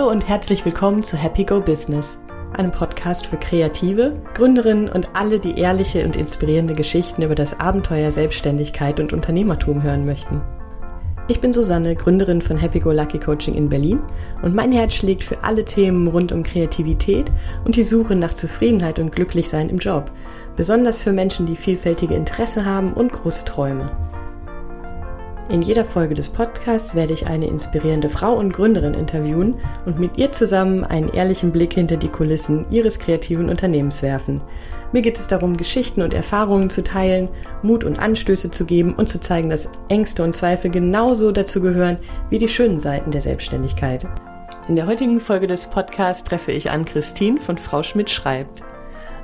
Hallo und herzlich willkommen zu Happy Go Business, einem Podcast für Kreative, Gründerinnen und alle, die ehrliche und inspirierende Geschichten über das Abenteuer Selbstständigkeit und Unternehmertum hören möchten. Ich bin Susanne, Gründerin von Happy Go Lucky Coaching in Berlin und mein Herz schlägt für alle Themen rund um Kreativität und die Suche nach Zufriedenheit und Glücklichsein im Job, besonders für Menschen, die vielfältige Interesse haben und große Träume. In jeder Folge des Podcasts werde ich eine inspirierende Frau und Gründerin interviewen und mit ihr zusammen einen ehrlichen Blick hinter die Kulissen ihres kreativen Unternehmens werfen. Mir geht es darum, Geschichten und Erfahrungen zu teilen, Mut und Anstöße zu geben und zu zeigen, dass Ängste und Zweifel genauso dazu gehören wie die schönen Seiten der Selbstständigkeit. In der heutigen Folge des Podcasts treffe ich an Christine von Frau Schmidt schreibt.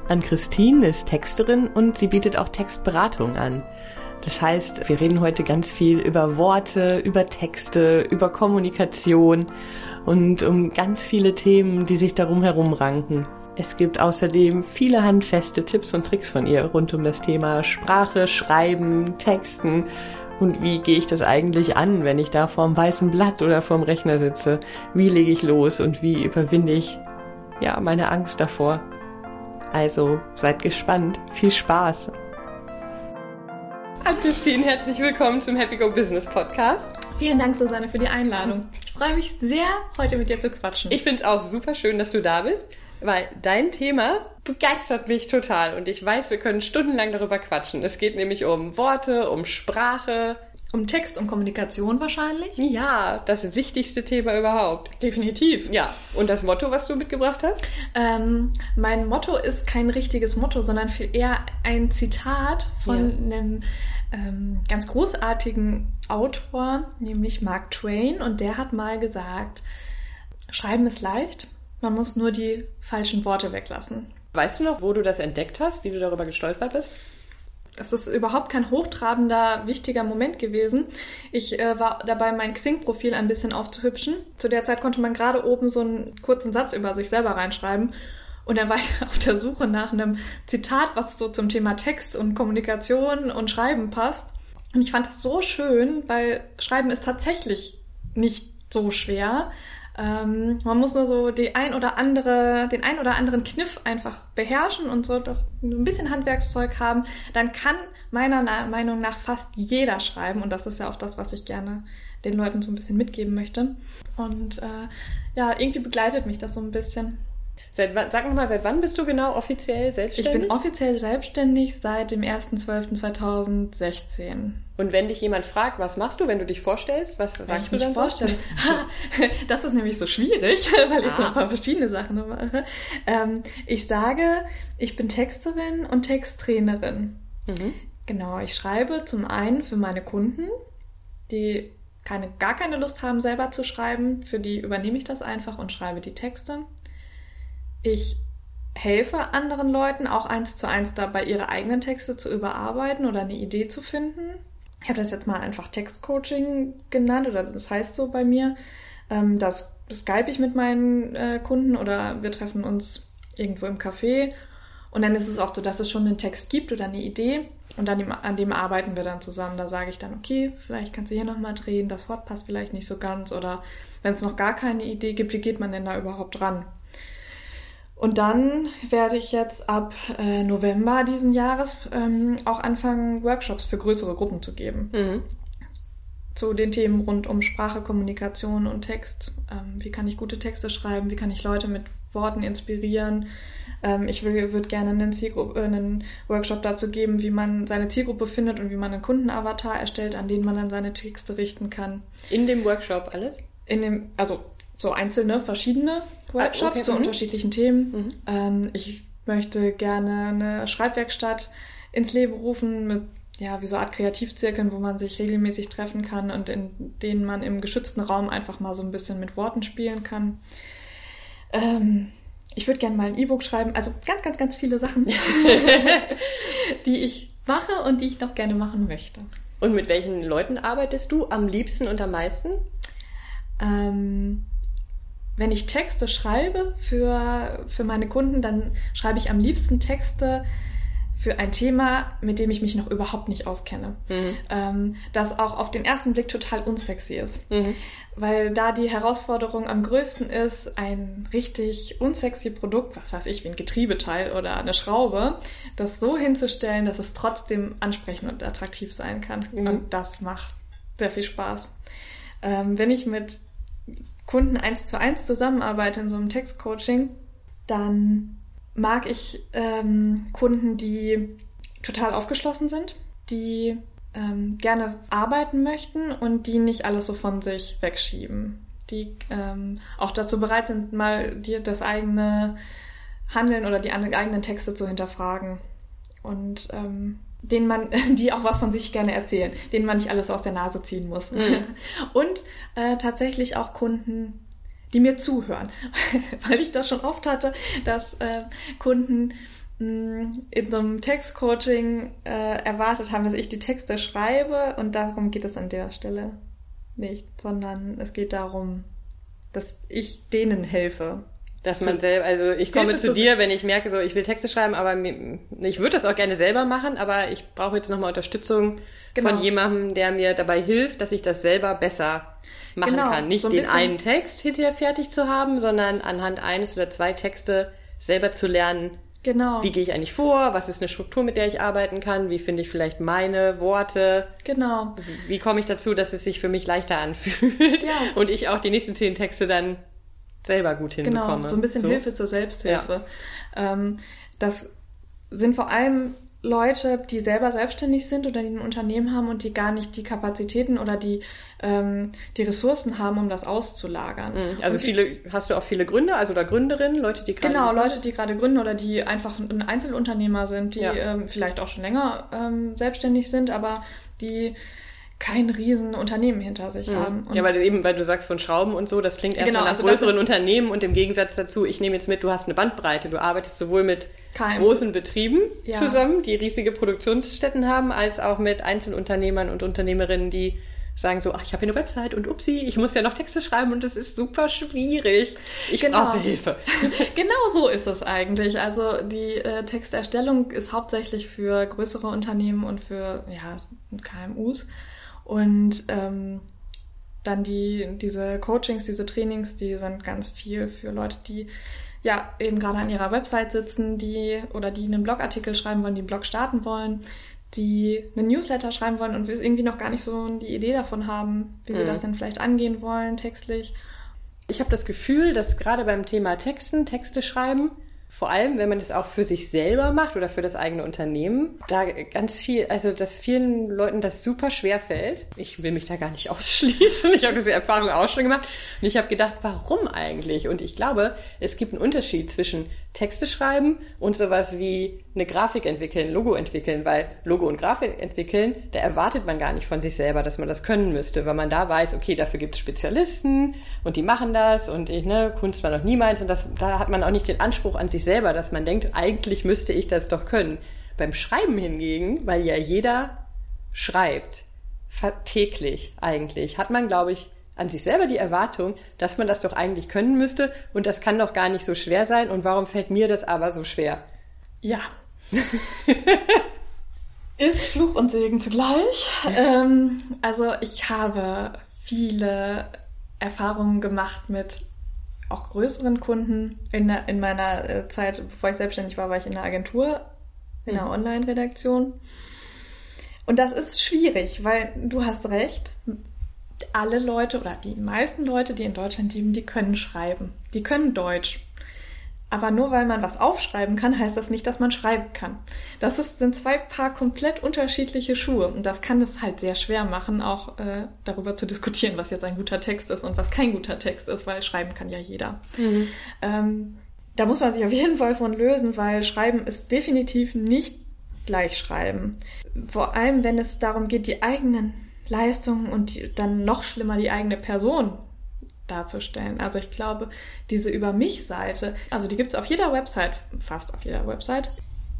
An Christine ist Texterin und sie bietet auch Textberatung an. Das heißt, wir reden heute ganz viel über Worte, über Texte, über Kommunikation und um ganz viele Themen, die sich darum herum ranken. Es gibt außerdem viele handfeste Tipps und Tricks von ihr rund um das Thema Sprache, Schreiben, Texten und wie gehe ich das eigentlich an, wenn ich da vorm weißen Blatt oder vorm Rechner sitze? Wie lege ich los und wie überwinde ich ja meine Angst davor? Also seid gespannt. Viel Spaß. Hallo Christine, herzlich willkommen zum Happy Go Business Podcast. Vielen Dank, Susanne, für die Einladung. Ich freue mich sehr, heute mit dir zu quatschen. Ich finde es auch super schön, dass du da bist, weil dein Thema begeistert mich total und ich weiß, wir können stundenlang darüber quatschen. Es geht nämlich um Worte, um Sprache, um Text und Kommunikation wahrscheinlich? Ja, das wichtigste Thema überhaupt. Definitiv. Ja. Und das Motto, was du mitgebracht hast? Ähm, mein Motto ist kein richtiges Motto, sondern viel eher ein Zitat von ja. einem ähm, ganz großartigen Autor, nämlich Mark Twain. Und der hat mal gesagt, Schreiben ist leicht, man muss nur die falschen Worte weglassen. Weißt du noch, wo du das entdeckt hast, wie du darüber gestolpert bist? Das ist überhaupt kein hochtrabender, wichtiger Moment gewesen. Ich äh, war dabei, mein Xing-Profil ein bisschen aufzuhübschen. Zu der Zeit konnte man gerade oben so einen kurzen Satz über sich selber reinschreiben. Und dann war ich auf der Suche nach einem Zitat, was so zum Thema Text und Kommunikation und Schreiben passt. Und ich fand das so schön, weil Schreiben ist tatsächlich nicht so schwer. Ähm, man muss nur so die ein oder andere, den ein oder anderen Kniff einfach beherrschen und so das ein bisschen Handwerkszeug haben, dann kann meiner Meinung nach fast jeder schreiben und das ist ja auch das, was ich gerne den Leuten so ein bisschen mitgeben möchte. Und äh, ja, irgendwie begleitet mich das so ein bisschen. Seit, sag nochmal, seit wann bist du genau offiziell selbstständig? Ich bin offiziell selbstständig seit dem 1.12.2016. Und wenn dich jemand fragt, was machst du, wenn du dich vorstellst, was wenn sagst du dann vorstelle? So? das ist nämlich so schwierig, weil ich ah. so ein paar verschiedene Sachen mache. Ähm, ich sage, ich bin Texterin und Texttrainerin. Mhm. Genau, ich schreibe zum einen für meine Kunden, die keine, gar keine Lust haben, selber zu schreiben. Für die übernehme ich das einfach und schreibe die Texte. Ich helfe anderen Leuten auch eins zu eins dabei, ihre eigenen Texte zu überarbeiten oder eine Idee zu finden. Ich habe das jetzt mal einfach Textcoaching genannt oder das heißt so bei mir. Ähm, das, das skype ich mit meinen äh, Kunden oder wir treffen uns irgendwo im Café und dann ist es oft so, dass es schon einen Text gibt oder eine Idee und an dem, an dem arbeiten wir dann zusammen. Da sage ich dann, okay, vielleicht kannst du hier nochmal drehen, das Wort passt vielleicht nicht so ganz oder wenn es noch gar keine Idee gibt, wie geht man denn da überhaupt ran? Und dann werde ich jetzt ab äh, November diesen Jahres ähm, auch anfangen, Workshops für größere Gruppen zu geben. Mhm. Zu den Themen rund um Sprache, Kommunikation und Text. Ähm, wie kann ich gute Texte schreiben? Wie kann ich Leute mit Worten inspirieren? Ähm, ich würde gerne einen, Zielgruppe, äh, einen Workshop dazu geben, wie man seine Zielgruppe findet und wie man einen Kundenavatar erstellt, an den man dann seine Texte richten kann. In dem Workshop alles? In dem, also so einzelne, verschiedene Workshops ah, okay. zu mhm. unterschiedlichen Themen. Mhm. Ähm, ich möchte gerne eine Schreibwerkstatt ins Leben rufen mit ja, wie so eine Art Kreativzirkeln, wo man sich regelmäßig treffen kann und in denen man im geschützten Raum einfach mal so ein bisschen mit Worten spielen kann. Ähm, ich würde gerne mal ein E-Book schreiben, also ganz, ganz, ganz viele Sachen, die ich mache und die ich noch gerne machen möchte. Und mit welchen Leuten arbeitest du am liebsten und am meisten? Ähm, wenn ich Texte schreibe für, für meine Kunden, dann schreibe ich am liebsten Texte für ein Thema, mit dem ich mich noch überhaupt nicht auskenne. Mhm. Ähm, das auch auf den ersten Blick total unsexy ist. Mhm. Weil da die Herausforderung am größten ist, ein richtig unsexy Produkt, was weiß ich, wie ein Getriebeteil oder eine Schraube, das so hinzustellen, dass es trotzdem ansprechend und attraktiv sein kann. Mhm. Und das macht sehr viel Spaß. Ähm, wenn ich mit Kunden eins zu eins zusammenarbeite in so einem Textcoaching, dann mag ich ähm, Kunden, die total aufgeschlossen sind, die ähm, gerne arbeiten möchten und die nicht alles so von sich wegschieben. Die ähm, auch dazu bereit sind, mal dir das eigene Handeln oder die eigenen Texte zu hinterfragen. Und ähm, denen man, die auch was von sich gerne erzählen, denen man nicht alles aus der Nase ziehen muss. Mhm. Und äh, tatsächlich auch Kunden, die mir zuhören, weil ich das schon oft hatte, dass äh, Kunden mh, mm, in so einem Textcoaching äh, erwartet haben, dass ich die Texte schreibe und darum geht es an der Stelle nicht, sondern es geht darum, dass ich denen helfe. Dass man selber, also ich komme zu dir, wenn ich merke, so ich will Texte schreiben, aber ich würde das auch gerne selber machen, aber ich brauche jetzt nochmal Unterstützung genau. von jemandem, der mir dabei hilft, dass ich das selber besser machen genau, kann. Nicht so ein den einen Text hinterher fertig zu haben, sondern anhand eines oder zwei Texte selber zu lernen, Genau. Wie gehe ich eigentlich vor? Was ist eine Struktur, mit der ich arbeiten kann? Wie finde ich vielleicht meine Worte? Genau. Wie komme ich dazu, dass es sich für mich leichter anfühlt? Ja. Und ich auch die nächsten zehn Texte dann selber gut genau, hinbekomme. Genau, so ein bisschen so. Hilfe zur Selbsthilfe. Ja. Ähm, das sind vor allem Leute, die selber selbstständig sind oder die ein Unternehmen haben und die gar nicht die Kapazitäten oder die, ähm, die Ressourcen haben, um das auszulagern. Mhm. Also und viele, hast du auch viele Gründer, also oder Gründerinnen, Leute, die gerade. Genau, Leute, die gerade gründen oder die einfach ein Einzelunternehmer sind, die ja. ähm, vielleicht auch schon länger ähm, selbstständig sind, aber die kein riesen Unternehmen hinter sich mhm. haben. Und ja, weil eben, weil du sagst von Schrauben und so, das klingt erstmal genau, nach also größeren Unternehmen und im Gegensatz dazu, ich nehme jetzt mit, du hast eine Bandbreite, du arbeitest sowohl mit kein. großen Betrieben ja. zusammen, die riesige Produktionsstätten haben, als auch mit Einzelunternehmern und Unternehmerinnen, die sagen so, ach, ich habe hier eine Website und upsi, ich muss ja noch Texte schreiben und das ist super schwierig. Ich genau. brauche Hilfe. genau so ist es eigentlich. Also die äh, Texterstellung ist hauptsächlich für größere Unternehmen und für ja, KMUs. Und ähm, dann die, diese Coachings, diese Trainings, die sind ganz viel für Leute, die ja eben gerade an ihrer Website sitzen, die oder die einen Blogartikel schreiben wollen, die einen Blog starten wollen, die einen Newsletter schreiben wollen und irgendwie noch gar nicht so die Idee davon haben, wie mhm. sie das denn vielleicht angehen wollen, textlich. Ich habe das Gefühl, dass gerade beim Thema Texten, Texte schreiben, vor allem, wenn man das auch für sich selber macht oder für das eigene Unternehmen, da ganz viel, also dass vielen Leuten das super schwer fällt. Ich will mich da gar nicht ausschließen. Ich habe diese Erfahrung auch schon gemacht. Und ich habe gedacht, warum eigentlich? Und ich glaube, es gibt einen Unterschied zwischen Texte schreiben und sowas wie eine Grafik entwickeln, Logo entwickeln, weil Logo und Grafik entwickeln, da erwartet man gar nicht von sich selber, dass man das können müsste, weil man da weiß, okay, dafür gibt es Spezialisten und die machen das und ich, ne, Kunst war noch niemals und das, da hat man auch nicht den Anspruch an sich selber, dass man denkt, eigentlich müsste ich das doch können. Beim Schreiben hingegen, weil ja jeder schreibt, täglich eigentlich, hat man, glaube ich, an sich selber die Erwartung, dass man das doch eigentlich können müsste und das kann doch gar nicht so schwer sein und warum fällt mir das aber so schwer? Ja. Ist Fluch und Segen zugleich. ähm, also ich habe viele Erfahrungen gemacht mit auch größeren Kunden. In, in meiner äh, Zeit, bevor ich selbstständig war, war ich in einer Agentur, in einer mhm. Online-Redaktion. Und das ist schwierig, weil du hast recht alle Leute oder die meisten Leute, die in Deutschland leben, die können schreiben. Die können Deutsch. Aber nur weil man was aufschreiben kann, heißt das nicht, dass man schreiben kann. Das ist, sind zwei Paar komplett unterschiedliche Schuhe. Und das kann es halt sehr schwer machen, auch äh, darüber zu diskutieren, was jetzt ein guter Text ist und was kein guter Text ist, weil schreiben kann ja jeder. Mhm. Ähm, da muss man sich auf jeden Fall von lösen, weil Schreiben ist definitiv nicht gleich Schreiben. Vor allem, wenn es darum geht, die eigenen Leistungen und die, dann noch schlimmer die eigene Person darzustellen. Also ich glaube, diese Über mich-Seite, also die gibt's auf jeder Website, fast auf jeder Website.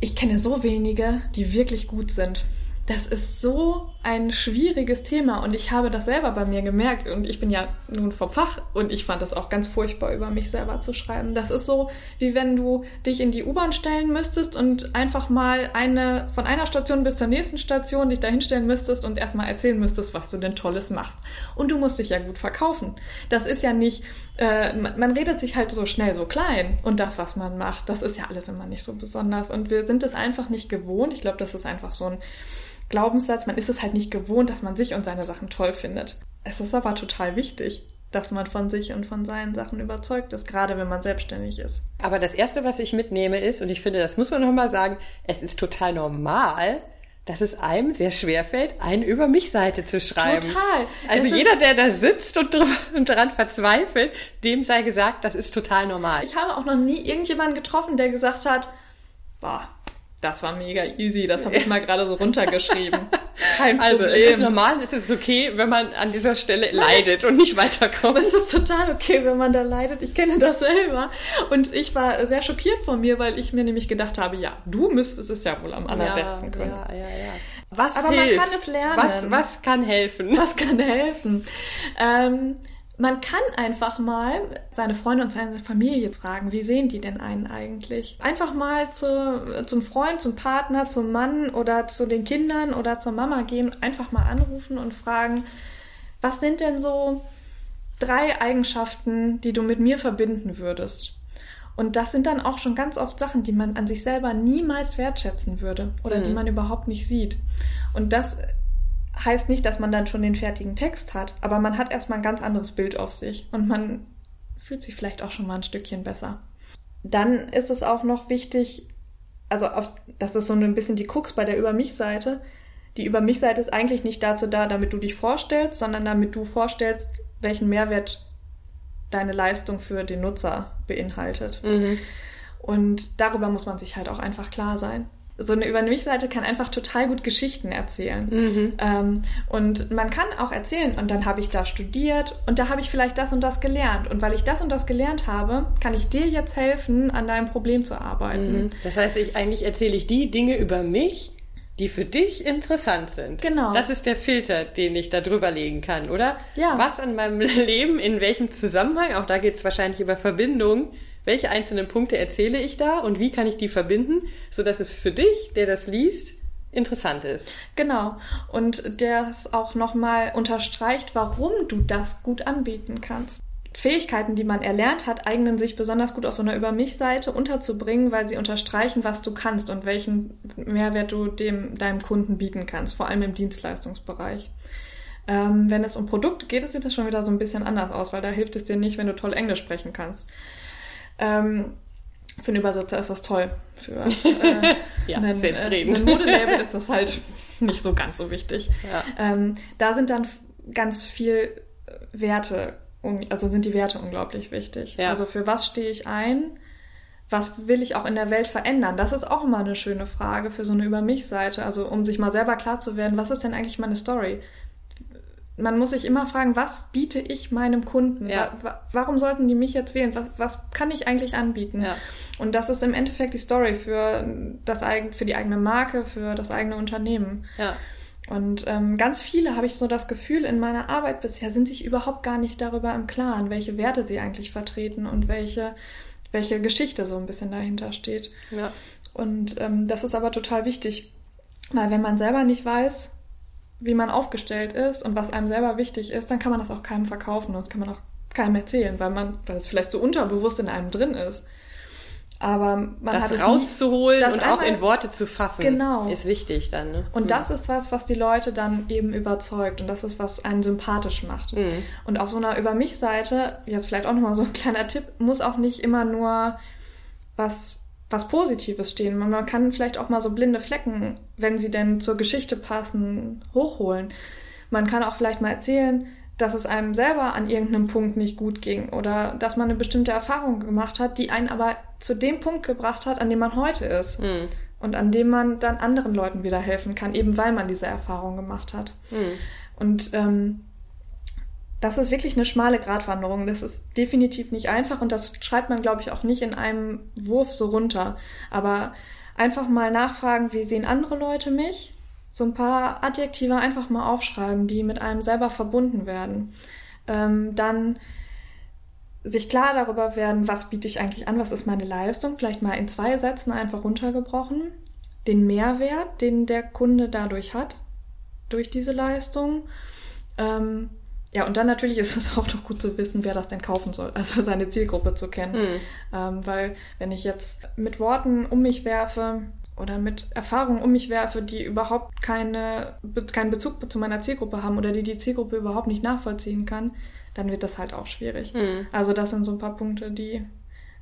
Ich kenne so wenige, die wirklich gut sind. Das ist so ein schwieriges Thema und ich habe das selber bei mir gemerkt und ich bin ja nun vom Fach und ich fand das auch ganz furchtbar, über mich selber zu schreiben. Das ist so, wie wenn du dich in die U-Bahn stellen müsstest und einfach mal eine, von einer Station bis zur nächsten Station dich dahinstellen müsstest und erstmal erzählen müsstest, was du denn Tolles machst. Und du musst dich ja gut verkaufen. Das ist ja nicht, äh, man, man redet sich halt so schnell so klein und das, was man macht, das ist ja alles immer nicht so besonders und wir sind es einfach nicht gewohnt. Ich glaube, das ist einfach so ein Glaubenssatz, man ist es halt nicht gewohnt, dass man sich und seine Sachen toll findet. Es ist aber total wichtig, dass man von sich und von seinen Sachen überzeugt ist, gerade wenn man selbstständig ist. Aber das Erste, was ich mitnehme, ist, und ich finde, das muss man nochmal sagen, es ist total normal, dass es einem sehr schwer fällt, eine über mich Seite zu schreiben. Total. Also das jeder, der da sitzt und, und daran verzweifelt, dem sei gesagt, das ist total normal. Ich habe auch noch nie irgendjemanden getroffen, der gesagt hat, boah, das war mega easy, das habe ich mal gerade so runtergeschrieben. Kein Problem. Also es ist normal, es ist okay, wenn man an dieser Stelle leidet und nicht weiterkommt. Es ist total okay, wenn man da leidet. Ich kenne das selber. Und ich war sehr schockiert von mir, weil ich mir nämlich gedacht habe, ja, du müsstest es ja wohl am allerbesten können. Ja, ja, ja. Was Aber hilft? man kann es lernen. Was, was kann helfen? Was kann helfen? Ähm, man kann einfach mal seine Freunde und seine Familie fragen, wie sehen die denn einen eigentlich? Einfach mal zu, zum Freund, zum Partner, zum Mann oder zu den Kindern oder zur Mama gehen, einfach mal anrufen und fragen, was sind denn so drei Eigenschaften, die du mit mir verbinden würdest? Und das sind dann auch schon ganz oft Sachen, die man an sich selber niemals wertschätzen würde oder mhm. die man überhaupt nicht sieht. Und das heißt nicht, dass man dann schon den fertigen Text hat, aber man hat erstmal ein ganz anderes Bild auf sich und man fühlt sich vielleicht auch schon mal ein Stückchen besser. Dann ist es auch noch wichtig, also auf, das ist so ein bisschen die Krux bei der Über mich-Seite. Die Über mich-Seite ist eigentlich nicht dazu da, damit du dich vorstellst, sondern damit du vorstellst, welchen Mehrwert deine Leistung für den Nutzer beinhaltet. Mhm. Und darüber muss man sich halt auch einfach klar sein so eine Über mich-Seite kann einfach total gut Geschichten erzählen. Mhm. Ähm, und man kann auch erzählen, und dann habe ich da studiert und da habe ich vielleicht das und das gelernt. Und weil ich das und das gelernt habe, kann ich dir jetzt helfen, an deinem Problem zu arbeiten. Mhm. Das heißt, ich, eigentlich erzähle ich die Dinge über mich, die für dich interessant sind. Genau. Das ist der Filter, den ich da drüber legen kann, oder? Ja. Was an meinem Leben, in welchem Zusammenhang, auch da geht es wahrscheinlich über Verbindung, welche einzelnen Punkte erzähle ich da und wie kann ich die verbinden, so dass es für dich, der das liest, interessant ist. Genau. Und der es auch nochmal unterstreicht, warum du das gut anbieten kannst. Fähigkeiten, die man erlernt hat, eignen sich besonders gut auf so einer Über mich-Seite unterzubringen, weil sie unterstreichen, was du kannst und welchen Mehrwert du dem, deinem Kunden bieten kannst, vor allem im Dienstleistungsbereich. Ähm, wenn es um Produkte geht, sieht das schon wieder so ein bisschen anders aus, weil da hilft es dir nicht, wenn du toll Englisch sprechen kannst. Ähm, für einen Übersetzer ist das toll. Für äh, ja, einen, selbstredend. Äh, Modelabel ist das halt nicht so ganz so wichtig. Ja. Ähm, da sind dann ganz viel Werte, also sind die Werte unglaublich wichtig. Ja. Also für was stehe ich ein? Was will ich auch in der Welt verändern? Das ist auch immer eine schöne Frage für so eine Über mich-Seite. Also um sich mal selber klar zu werden, was ist denn eigentlich meine Story? Man muss sich immer fragen, was biete ich meinem Kunden? Ja. Wa warum sollten die mich jetzt wählen? Was, was kann ich eigentlich anbieten? Ja. Und das ist im Endeffekt die Story für das für die eigene Marke, für das eigene Unternehmen. Ja. Und ähm, ganz viele habe ich so das Gefühl in meiner Arbeit bisher sind sich überhaupt gar nicht darüber im Klaren, welche Werte sie eigentlich vertreten und welche welche Geschichte so ein bisschen dahinter steht. Ja. Und ähm, das ist aber total wichtig, weil wenn man selber nicht weiß, wie man aufgestellt ist und was einem selber wichtig ist, dann kann man das auch keinem verkaufen und das kann man auch keinem erzählen, weil man, weil es vielleicht so unterbewusst in einem drin ist. Aber man das hat es rauszuholen nicht, und auch in Worte zu fassen, genau. ist wichtig dann. Ne? Und mhm. das ist was, was die Leute dann eben überzeugt und das ist was einen sympathisch macht. Mhm. Und auf so einer über mich Seite, jetzt vielleicht auch nochmal so ein kleiner Tipp, muss auch nicht immer nur was was Positives stehen. Man kann vielleicht auch mal so blinde Flecken, wenn sie denn zur Geschichte passen, hochholen. Man kann auch vielleicht mal erzählen, dass es einem selber an irgendeinem Punkt nicht gut ging oder dass man eine bestimmte Erfahrung gemacht hat, die einen aber zu dem Punkt gebracht hat, an dem man heute ist. Mhm. Und an dem man dann anderen Leuten wieder helfen kann, eben weil man diese Erfahrung gemacht hat. Mhm. Und ähm, das ist wirklich eine schmale Gratwanderung. Das ist definitiv nicht einfach und das schreibt man, glaube ich, auch nicht in einem Wurf so runter. Aber einfach mal nachfragen, wie sehen andere Leute mich? so ein paar Adjektive einfach mal aufschreiben, die mit einem selber verbunden werden. Ähm, dann sich klar darüber werden, was biete ich eigentlich an, was ist meine Leistung, vielleicht mal in zwei Sätzen einfach runtergebrochen, den Mehrwert, den der Kunde dadurch hat, durch diese Leistung. Ähm, ja, und dann natürlich ist es auch doch gut zu wissen, wer das denn kaufen soll, also seine Zielgruppe zu kennen. Mhm. Ähm, weil wenn ich jetzt mit Worten um mich werfe oder mit Erfahrungen um mich werfe, die überhaupt keine, keinen Bezug zu meiner Zielgruppe haben oder die die Zielgruppe überhaupt nicht nachvollziehen kann, dann wird das halt auch schwierig. Mhm. Also das sind so ein paar Punkte, die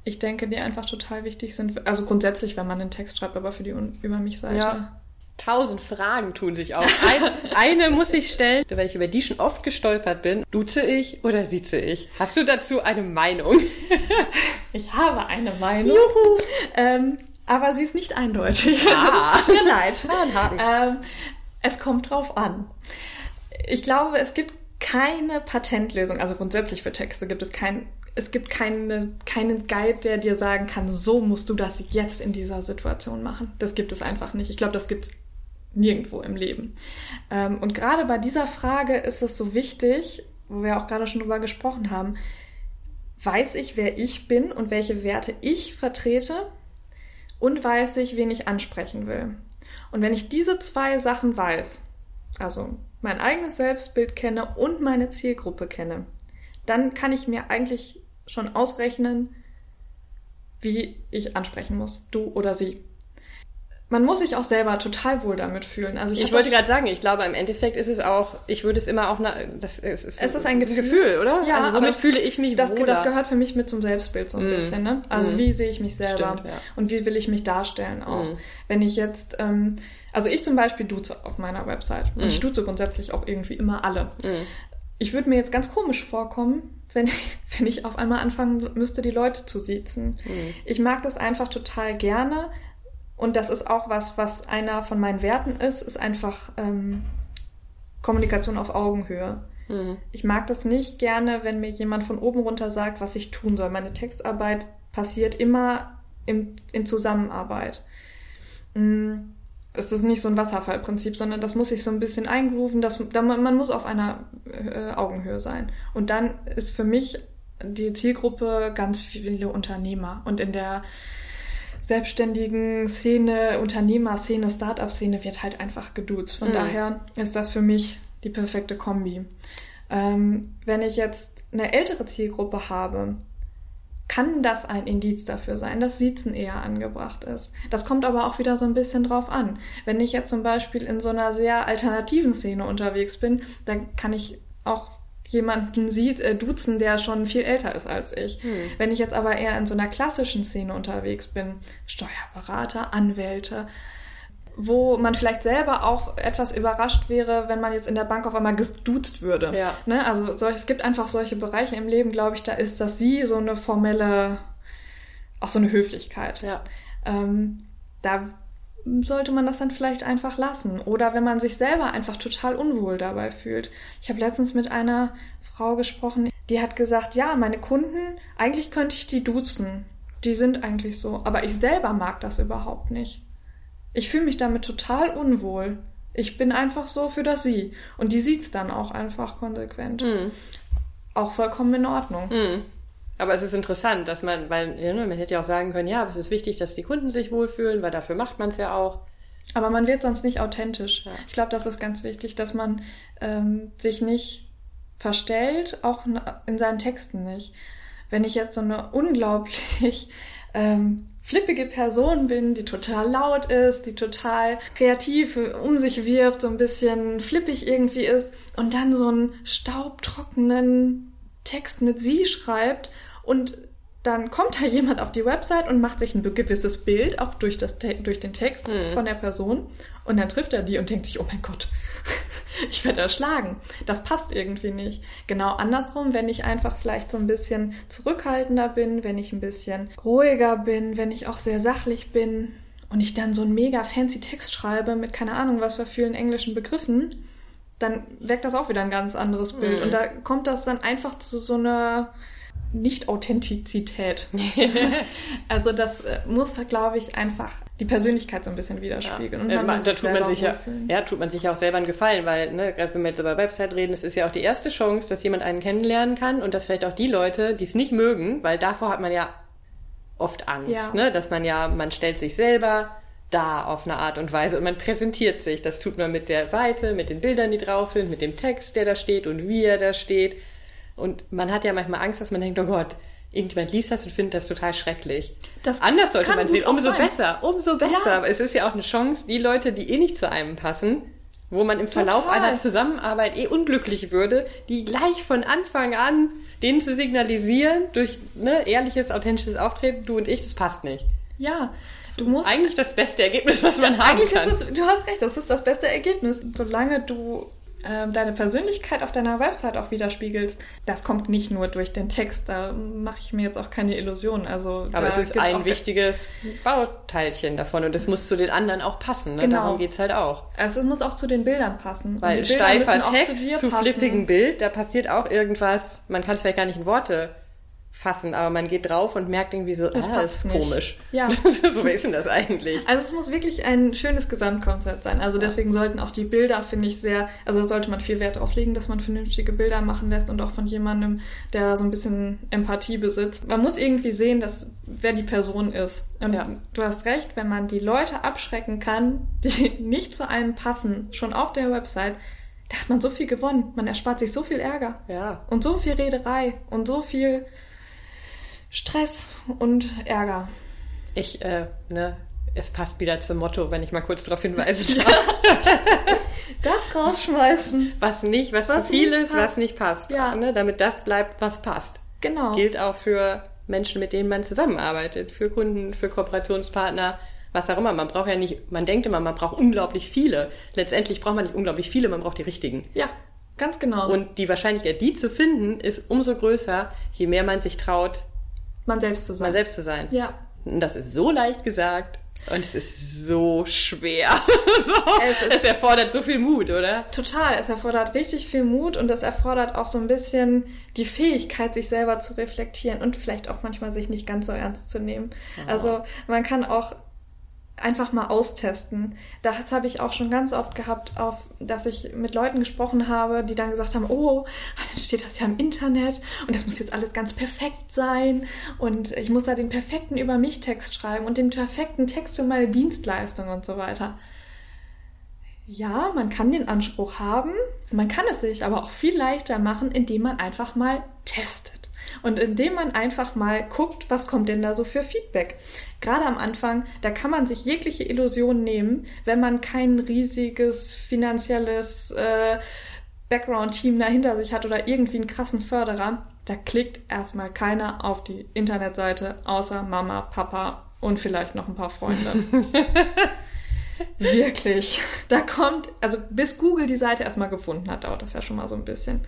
ich denke, die einfach total wichtig sind. Also grundsätzlich, wenn man einen Text schreibt, aber für die Über mich-Seite. Ja. Tausend Fragen tun sich auf. Ein, eine muss ich stellen, weil ich über die schon oft gestolpert bin. Duze ich oder sieze ich? Hast du dazu eine Meinung? ich habe eine Meinung. Ähm, aber sie ist nicht eindeutig. Ah. Es tut mir leid. Ah, ähm, es kommt drauf an. Ich glaube, es gibt keine Patentlösung. Also grundsätzlich für Texte gibt es kein, es gibt keine, keinen Guide, der dir sagen kann, so musst du das jetzt in dieser Situation machen. Das gibt es einfach nicht. Ich glaube, das gibt es nirgendwo im Leben. Ähm, und gerade bei dieser Frage ist es so wichtig, wo wir auch gerade schon drüber gesprochen haben, weiß ich, wer ich bin und welche Werte ich vertrete und weiß ich, wen ich ansprechen will. Und wenn ich diese zwei Sachen weiß, also mein eigenes Selbstbild kenne und meine Zielgruppe kenne, dann kann ich mir eigentlich schon ausrechnen, wie ich ansprechen muss, du oder sie man muss sich auch selber total wohl damit fühlen. Also ich, ich wollte gerade sagen, ich glaube, im Endeffekt ist es auch, ich würde es immer auch, das es ist, es ist ein Gefühl, Gefühl oder? Ja, also womit fühle ich mich das, wohler? Das gehört für mich mit zum Selbstbild so ein mm. bisschen. Ne? Also mm. wie sehe ich mich selber Stimmt, ja. und wie will ich mich darstellen auch. Mm. Wenn ich jetzt, ähm, also ich zum Beispiel duze auf meiner Website und ich mm. duze grundsätzlich auch irgendwie immer alle. Mm. Ich würde mir jetzt ganz komisch vorkommen, wenn ich, wenn ich auf einmal anfangen müsste, die Leute zu siezen. Mm. Ich mag das einfach total gerne, und das ist auch was, was einer von meinen Werten ist, ist einfach ähm, Kommunikation auf Augenhöhe. Mhm. Ich mag das nicht gerne, wenn mir jemand von oben runter sagt, was ich tun soll. Meine Textarbeit passiert immer im, in Zusammenarbeit. Mhm. Es ist nicht so ein Wasserfallprinzip, sondern das muss sich so ein bisschen eingrooven, dass, man muss auf einer äh, Augenhöhe sein. Und dann ist für mich die Zielgruppe ganz viele Unternehmer. Und in der selbstständigen Szene, Unternehmerszene, Startup-Szene wird halt einfach geduzt. Von mhm. daher ist das für mich die perfekte Kombi. Ähm, wenn ich jetzt eine ältere Zielgruppe habe, kann das ein Indiz dafür sein, dass Siezen eher angebracht ist. Das kommt aber auch wieder so ein bisschen drauf an. Wenn ich jetzt zum Beispiel in so einer sehr alternativen Szene unterwegs bin, dann kann ich auch jemanden sieht, äh, duzen, der schon viel älter ist als ich. Hm. Wenn ich jetzt aber eher in so einer klassischen Szene unterwegs bin, Steuerberater, Anwälte, wo man vielleicht selber auch etwas überrascht wäre, wenn man jetzt in der Bank auf einmal geduzt würde. Ja. Ne? Also so, es gibt einfach solche Bereiche im Leben, glaube ich, da ist das Sie so eine formelle, auch so eine Höflichkeit. Ja. Ähm, da sollte man das dann vielleicht einfach lassen. Oder wenn man sich selber einfach total unwohl dabei fühlt. Ich habe letztens mit einer Frau gesprochen, die hat gesagt, ja, meine Kunden, eigentlich könnte ich die duzen. Die sind eigentlich so. Aber ich selber mag das überhaupt nicht. Ich fühle mich damit total unwohl. Ich bin einfach so für das Sie. Und die sieht's dann auch einfach konsequent. Mhm. Auch vollkommen in Ordnung. Mhm. Aber es ist interessant, dass man, weil ne, man hätte ja auch sagen können, ja, aber es ist wichtig, dass die Kunden sich wohlfühlen, weil dafür macht man es ja auch. Aber man wird sonst nicht authentisch. Ja. Ich glaube, das ist ganz wichtig, dass man ähm, sich nicht verstellt, auch in seinen Texten nicht. Wenn ich jetzt so eine unglaublich ähm, flippige Person bin, die total laut ist, die total kreativ um sich wirft, so ein bisschen flippig irgendwie ist und dann so einen staubtrockenen Text mit sie schreibt und dann kommt da jemand auf die Website und macht sich ein gewisses Bild, auch durch, das, durch den Text mhm. von der Person. Und dann trifft er die und denkt sich, oh mein Gott, ich werde erschlagen. Das passt irgendwie nicht. Genau andersrum, wenn ich einfach vielleicht so ein bisschen zurückhaltender bin, wenn ich ein bisschen ruhiger bin, wenn ich auch sehr sachlich bin und ich dann so einen mega fancy Text schreibe mit keine Ahnung was für vielen englischen Begriffen, dann weckt das auch wieder ein ganz anderes Bild. Mhm. Und da kommt das dann einfach zu so einer Nicht-Authentizität. also das äh, muss, glaube ich, einfach die Persönlichkeit so ein bisschen widerspiegeln. Ja. Und man äh, da tut man sich ja, ja, tut man sich ja auch selber einen Gefallen, weil, ne, gerade wenn wir jetzt über Website reden, es ist ja auch die erste Chance, dass jemand einen kennenlernen kann und dass vielleicht auch die Leute, die es nicht mögen, weil davor hat man ja oft Angst, ja. ne, dass man ja, man stellt sich selber da auf eine Art und Weise und man präsentiert sich. Das tut man mit der Seite, mit den Bildern, die drauf sind, mit dem Text, der da steht und wie er da steht. Und man hat ja manchmal Angst, dass man denkt, oh Gott, irgendjemand liest das und findet das total schrecklich. Das Anders sollte man sehen. Umso besser, umso besser. Ja. Aber es ist ja auch eine Chance, die Leute, die eh nicht zu einem passen, wo man im Verlauf total. einer Zusammenarbeit eh unglücklich würde, die gleich von Anfang an denen zu signalisieren, durch ne, ehrliches, authentisches Auftreten, du und ich, das passt nicht. Ja, du musst. Eigentlich das beste Ergebnis, was man haben kann. Es, du hast recht, das ist das beste Ergebnis. Solange du ähm, deine Persönlichkeit auf deiner Website auch widerspiegelst. Das kommt nicht nur durch den Text, da mache ich mir jetzt auch keine Illusionen. Also, Aber es ist ein wichtiges Bauteilchen davon und es muss zu den anderen auch passen. Ne? Genau. Darum geht's halt auch. Also es muss auch zu den Bildern passen. Weil steifer Text zu, zu flippigen Bild, da passiert auch irgendwas, man kann es vielleicht gar nicht in Worte fassen, aber man geht drauf und merkt irgendwie so, das ah, ist nicht. komisch. Ja. so, wie ist denn das eigentlich? Also es muss wirklich ein schönes Gesamtkonzept sein. Also deswegen sollten auch die Bilder, finde ich, sehr, also da sollte man viel Wert drauf legen, dass man vernünftige Bilder machen lässt und auch von jemandem, der so ein bisschen Empathie besitzt. Man muss irgendwie sehen, dass wer die Person ist. Und ja. du hast recht, wenn man die Leute abschrecken kann, die nicht zu einem passen, schon auf der Website, da hat man so viel gewonnen. Man erspart sich so viel Ärger. Ja. Und so viel Rederei und so viel Stress und Ärger. Ich, äh, ne, es passt wieder zum Motto, wenn ich mal kurz darauf hinweise. das rausschmeißen. Was nicht, was, was zu viel ist, passt. was nicht passt. Ja. Ne, damit das bleibt, was passt. Genau. Gilt auch für Menschen, mit denen man zusammenarbeitet, für Kunden, für Kooperationspartner, was auch immer. Man braucht ja nicht, man denkt immer, man braucht unglaublich viele. Letztendlich braucht man nicht unglaublich viele, man braucht die richtigen. Ja, ganz genau. Und die Wahrscheinlichkeit, die zu finden, ist umso größer, je mehr man sich traut, man selbst zu sein. Man selbst zu sein. Ja. Und das ist so leicht gesagt und es ist so schwer. so. Es, es, erfordert so viel Mut, oder? Total. Es erfordert richtig viel Mut und es erfordert auch so ein bisschen die Fähigkeit, sich selber zu reflektieren und vielleicht auch manchmal sich nicht ganz so ernst zu nehmen. Oh. Also man kann auch einfach mal austesten. Das habe ich auch schon ganz oft gehabt, auf, dass ich mit Leuten gesprochen habe, die dann gesagt haben, oh, dann steht das ja im Internet und das muss jetzt alles ganz perfekt sein und ich muss da den perfekten über mich Text schreiben und den perfekten Text für meine Dienstleistung und so weiter. Ja, man kann den Anspruch haben, man kann es sich aber auch viel leichter machen, indem man einfach mal testet. Und indem man einfach mal guckt, was kommt denn da so für Feedback. Gerade am Anfang, da kann man sich jegliche Illusion nehmen, wenn man kein riesiges finanzielles äh, Background-Team dahinter sich hat oder irgendwie einen krassen Förderer. Da klickt erstmal keiner auf die Internetseite, außer Mama, Papa und vielleicht noch ein paar Freunde. Wirklich. Da kommt, also bis Google die Seite erstmal gefunden hat, dauert das ja schon mal so ein bisschen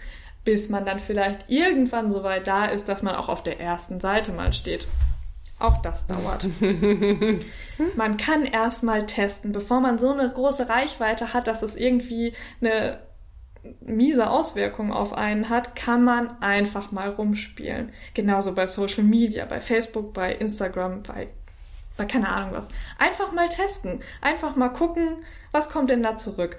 bis man dann vielleicht irgendwann so weit da ist, dass man auch auf der ersten Seite mal steht. Auch das dauert. man kann erstmal testen, bevor man so eine große Reichweite hat, dass es irgendwie eine miese Auswirkung auf einen hat, kann man einfach mal rumspielen. Genauso bei Social Media, bei Facebook, bei Instagram, bei, bei keine Ahnung was. Einfach mal testen. Einfach mal gucken, was kommt denn da zurück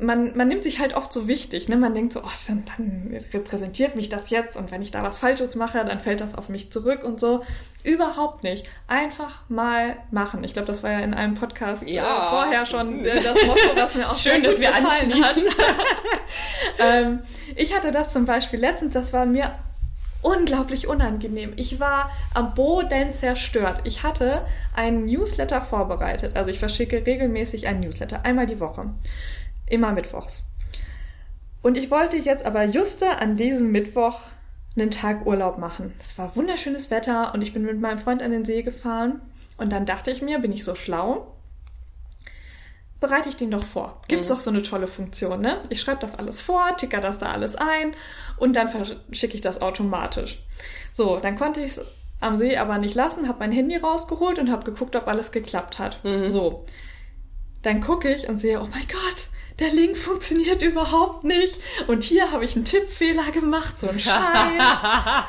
man, man nimmt sich halt oft so wichtig, ne? Man denkt so, oh, dann, dann repräsentiert mich das jetzt und wenn ich da was Falsches mache, dann fällt das auf mich zurück und so. Überhaupt nicht. Einfach mal machen. Ich glaube, das war ja in einem Podcast äh, ja. äh, vorher schon äh, das Motto, das mir auch Schön, dass wir gefallen hat. ähm, ich hatte das zum Beispiel letztens, das war mir unglaublich unangenehm. Ich war am Boden zerstört. Ich hatte einen Newsletter vorbereitet. Also ich verschicke regelmäßig einen Newsletter, einmal die Woche. Immer mittwochs. Und ich wollte jetzt aber juste an diesem Mittwoch einen Tag Urlaub machen. Es war wunderschönes Wetter und ich bin mit meinem Freund an den See gefahren. Und dann dachte ich mir, bin ich so schlau, bereite ich den doch vor. Gibt's mhm. doch so eine tolle Funktion, ne? Ich schreibe das alles vor, ticker das da alles ein und dann verschicke ich das automatisch. So, dann konnte ich es am See aber nicht lassen, habe mein Handy rausgeholt und habe geguckt, ob alles geklappt hat. Mhm. So, dann gucke ich und sehe, oh mein Gott, der Link funktioniert überhaupt nicht. Und hier habe ich einen Tippfehler gemacht, so ein Scheiß.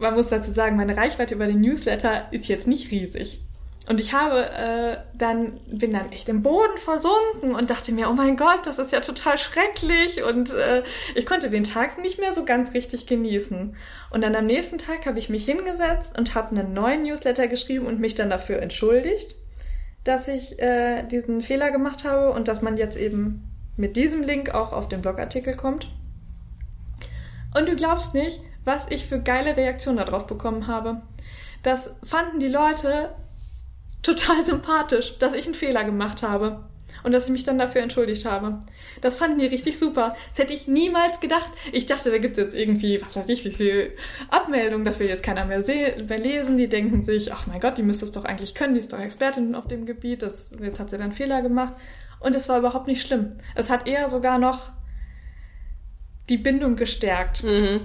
man muss dazu sagen, meine Reichweite über den Newsletter ist jetzt nicht riesig. Und ich habe äh, dann, bin dann echt im Boden versunken und dachte mir, oh mein Gott, das ist ja total schrecklich. Und äh, ich konnte den Tag nicht mehr so ganz richtig genießen. Und dann am nächsten Tag habe ich mich hingesetzt und habe einen neuen Newsletter geschrieben und mich dann dafür entschuldigt, dass ich äh, diesen Fehler gemacht habe und dass man jetzt eben mit diesem Link auch auf den Blogartikel kommt. Und du glaubst nicht, was ich für geile Reaktionen darauf bekommen habe. Das fanden die Leute total sympathisch, dass ich einen Fehler gemacht habe und dass ich mich dann dafür entschuldigt habe. Das fanden die richtig super. Das hätte ich niemals gedacht. Ich dachte, da gibt's jetzt irgendwie, was weiß ich, wie viel Abmeldungen, das will jetzt keiner mehr, mehr lesen. Die denken sich, ach mein Gott, die müsste es doch eigentlich können, die ist doch Expertin auf dem Gebiet, das, jetzt hat sie dann Fehler gemacht. Und es war überhaupt nicht schlimm. Es hat eher sogar noch die Bindung gestärkt. Mhm.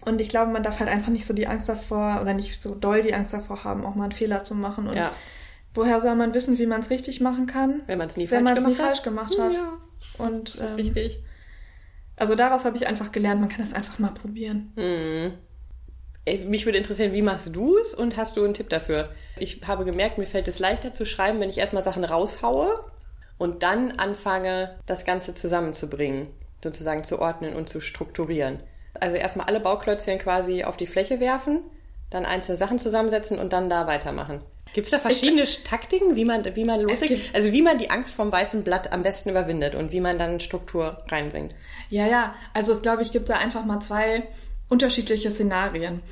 Und ich glaube, man darf halt einfach nicht so die Angst davor oder nicht so doll die Angst davor haben, auch mal einen Fehler zu machen. Und ja. Woher soll man wissen, wie man es richtig machen kann? Wenn man es nie, falsch, gemacht, nie falsch gemacht hat. Ja. Und ähm, richtig. Also daraus habe ich einfach gelernt, man kann das einfach mal probieren. Mhm. Mich würde interessieren, wie machst du es und hast du einen Tipp dafür? Ich habe gemerkt, mir fällt es leichter zu schreiben, wenn ich erstmal Sachen raushaue und dann anfange, das Ganze zusammenzubringen, sozusagen zu ordnen und zu strukturieren. Also erstmal alle Bauklötzchen quasi auf die Fläche werfen, dann einzelne Sachen zusammensetzen und dann da weitermachen. Gibt es da verschiedene ich, Taktiken, wie man, wie man loslegt? Also wie man die Angst vom weißen Blatt am besten überwindet und wie man dann Struktur reinbringt? Ja, ja. Also ich glaube, ich gibt da einfach mal zwei unterschiedliche Szenarien.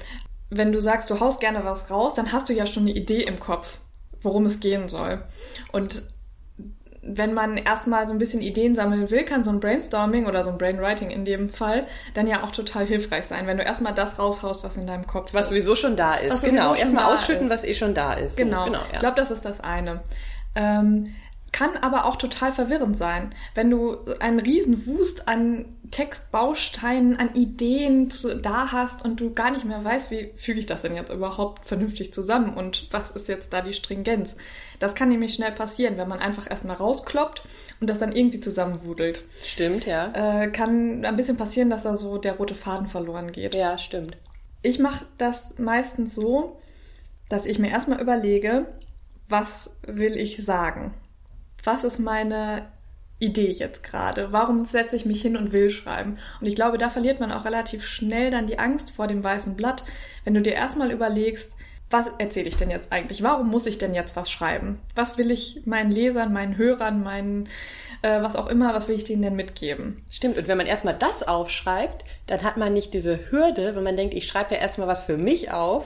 Wenn du sagst, du haust gerne was raus, dann hast du ja schon eine Idee im Kopf, worum es gehen soll. Und wenn man erstmal so ein bisschen Ideen sammeln will, kann so ein Brainstorming oder so ein Brainwriting in dem Fall dann ja auch total hilfreich sein, wenn du erstmal das raushaust, was in deinem Kopf was ist. Was sowieso schon da ist. Genau, erstmal ausschütten, ist. was eh schon da ist. Genau, so, genau ja. ich glaube, das ist das eine. Ähm, kann aber auch total verwirrend sein, wenn du einen riesen Wust an Textbausteinen, an Ideen da hast und du gar nicht mehr weißt, wie füge ich das denn jetzt überhaupt vernünftig zusammen und was ist jetzt da die Stringenz. Das kann nämlich schnell passieren, wenn man einfach erstmal rauskloppt und das dann irgendwie zusammenwudelt. Stimmt, ja. Äh, kann ein bisschen passieren, dass da so der rote Faden verloren geht. Ja, stimmt. Ich mache das meistens so, dass ich mir erstmal überlege, was will ich sagen? was ist meine Idee jetzt gerade? Warum setze ich mich hin und will schreiben? Und ich glaube, da verliert man auch relativ schnell dann die Angst vor dem weißen Blatt, wenn du dir erstmal überlegst, was erzähle ich denn jetzt eigentlich? Warum muss ich denn jetzt was schreiben? Was will ich meinen Lesern, meinen Hörern, meinen äh, was auch immer, was will ich denen denn mitgeben? Stimmt, und wenn man erstmal das aufschreibt, dann hat man nicht diese Hürde, wenn man denkt, ich schreibe ja erstmal was für mich auf,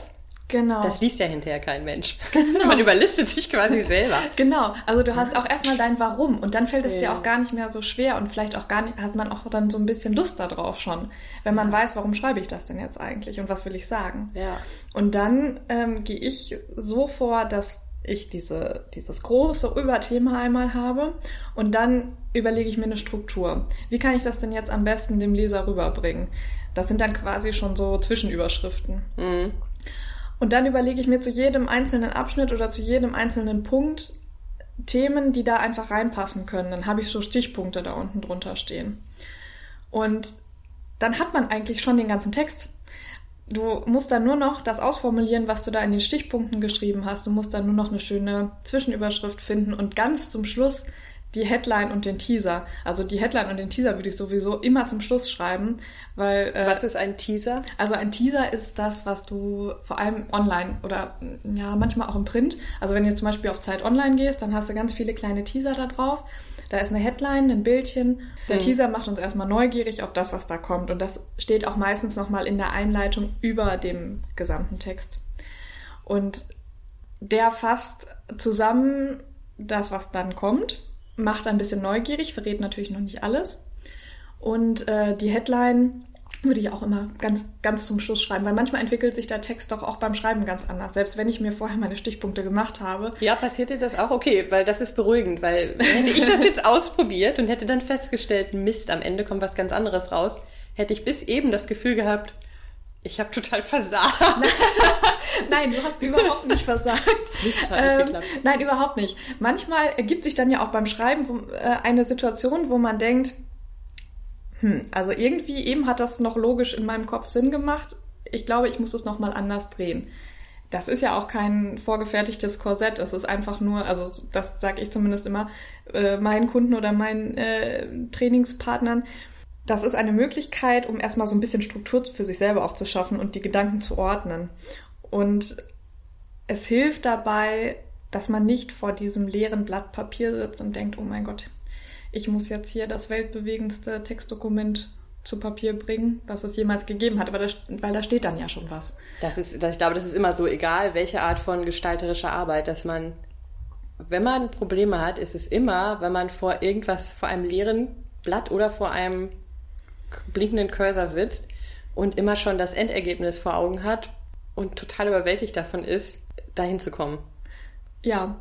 Genau. Das liest ja hinterher kein Mensch. Genau. Man überlistet sich quasi selber. Genau. Also du hast auch erstmal dein Warum und dann fällt es ja. dir auch gar nicht mehr so schwer und vielleicht auch gar nicht, hat man auch dann so ein bisschen Lust darauf schon, wenn man weiß, warum schreibe ich das denn jetzt eigentlich und was will ich sagen. Ja. Und dann ähm, gehe ich so vor, dass ich diese, dieses große Überthema einmal habe und dann überlege ich mir eine Struktur. Wie kann ich das denn jetzt am besten dem Leser rüberbringen? Das sind dann quasi schon so Zwischenüberschriften. Mhm. Und dann überlege ich mir zu jedem einzelnen Abschnitt oder zu jedem einzelnen Punkt Themen, die da einfach reinpassen können. Dann habe ich so Stichpunkte da unten drunter stehen. Und dann hat man eigentlich schon den ganzen Text. Du musst dann nur noch das ausformulieren, was du da in den Stichpunkten geschrieben hast. Du musst dann nur noch eine schöne Zwischenüberschrift finden und ganz zum Schluss die Headline und den Teaser. Also die Headline und den Teaser würde ich sowieso immer zum Schluss schreiben, weil äh, was ist ein Teaser? Also ein Teaser ist das, was du vor allem online oder ja manchmal auch im Print. Also wenn du zum Beispiel auf Zeit Online gehst, dann hast du ganz viele kleine Teaser da drauf. Da ist eine Headline, ein Bildchen. Der hm. Teaser macht uns erstmal neugierig auf das, was da kommt. Und das steht auch meistens nochmal in der Einleitung über dem gesamten Text. Und der fasst zusammen das, was dann kommt macht ein bisschen neugierig, verrät natürlich noch nicht alles. Und äh, die Headline würde ich auch immer ganz, ganz zum Schluss schreiben, weil manchmal entwickelt sich der Text doch auch beim Schreiben ganz anders, selbst wenn ich mir vorher meine Stichpunkte gemacht habe. Ja, passiert dir das auch? Okay, weil das ist beruhigend, weil hätte ich das jetzt ausprobiert und hätte dann festgestellt, Mist, am Ende kommt was ganz anderes raus, hätte ich bis eben das Gefühl gehabt, ich habe total versagt. nein, du hast überhaupt nicht versagt. Nicht, ähm, nein, überhaupt nicht. Manchmal ergibt sich dann ja auch beim Schreiben wo, äh, eine Situation, wo man denkt, hm, also irgendwie eben hat das noch logisch in meinem Kopf Sinn gemacht. ich glaube, ich muss es nochmal anders drehen. Das ist ja auch kein vorgefertigtes Korsett. Es ist einfach nur, also das sage ich zumindest immer äh, meinen Kunden oder meinen äh, Trainingspartnern. Das ist eine Möglichkeit, um erstmal so ein bisschen Struktur für sich selber auch zu schaffen und die Gedanken zu ordnen. Und es hilft dabei, dass man nicht vor diesem leeren Blatt Papier sitzt und denkt, oh mein Gott, ich muss jetzt hier das weltbewegendste Textdokument zu Papier bringen, was es jemals gegeben hat, aber da, weil da steht dann ja schon was. Das ist, ich glaube, das ist immer so egal, welche Art von gestalterischer Arbeit, dass man, wenn man Probleme hat, ist es immer, wenn man vor irgendwas, vor einem leeren Blatt oder vor einem blinkenden Cursor sitzt und immer schon das Endergebnis vor Augen hat und total überwältigt davon ist, dahin zu kommen. Ja,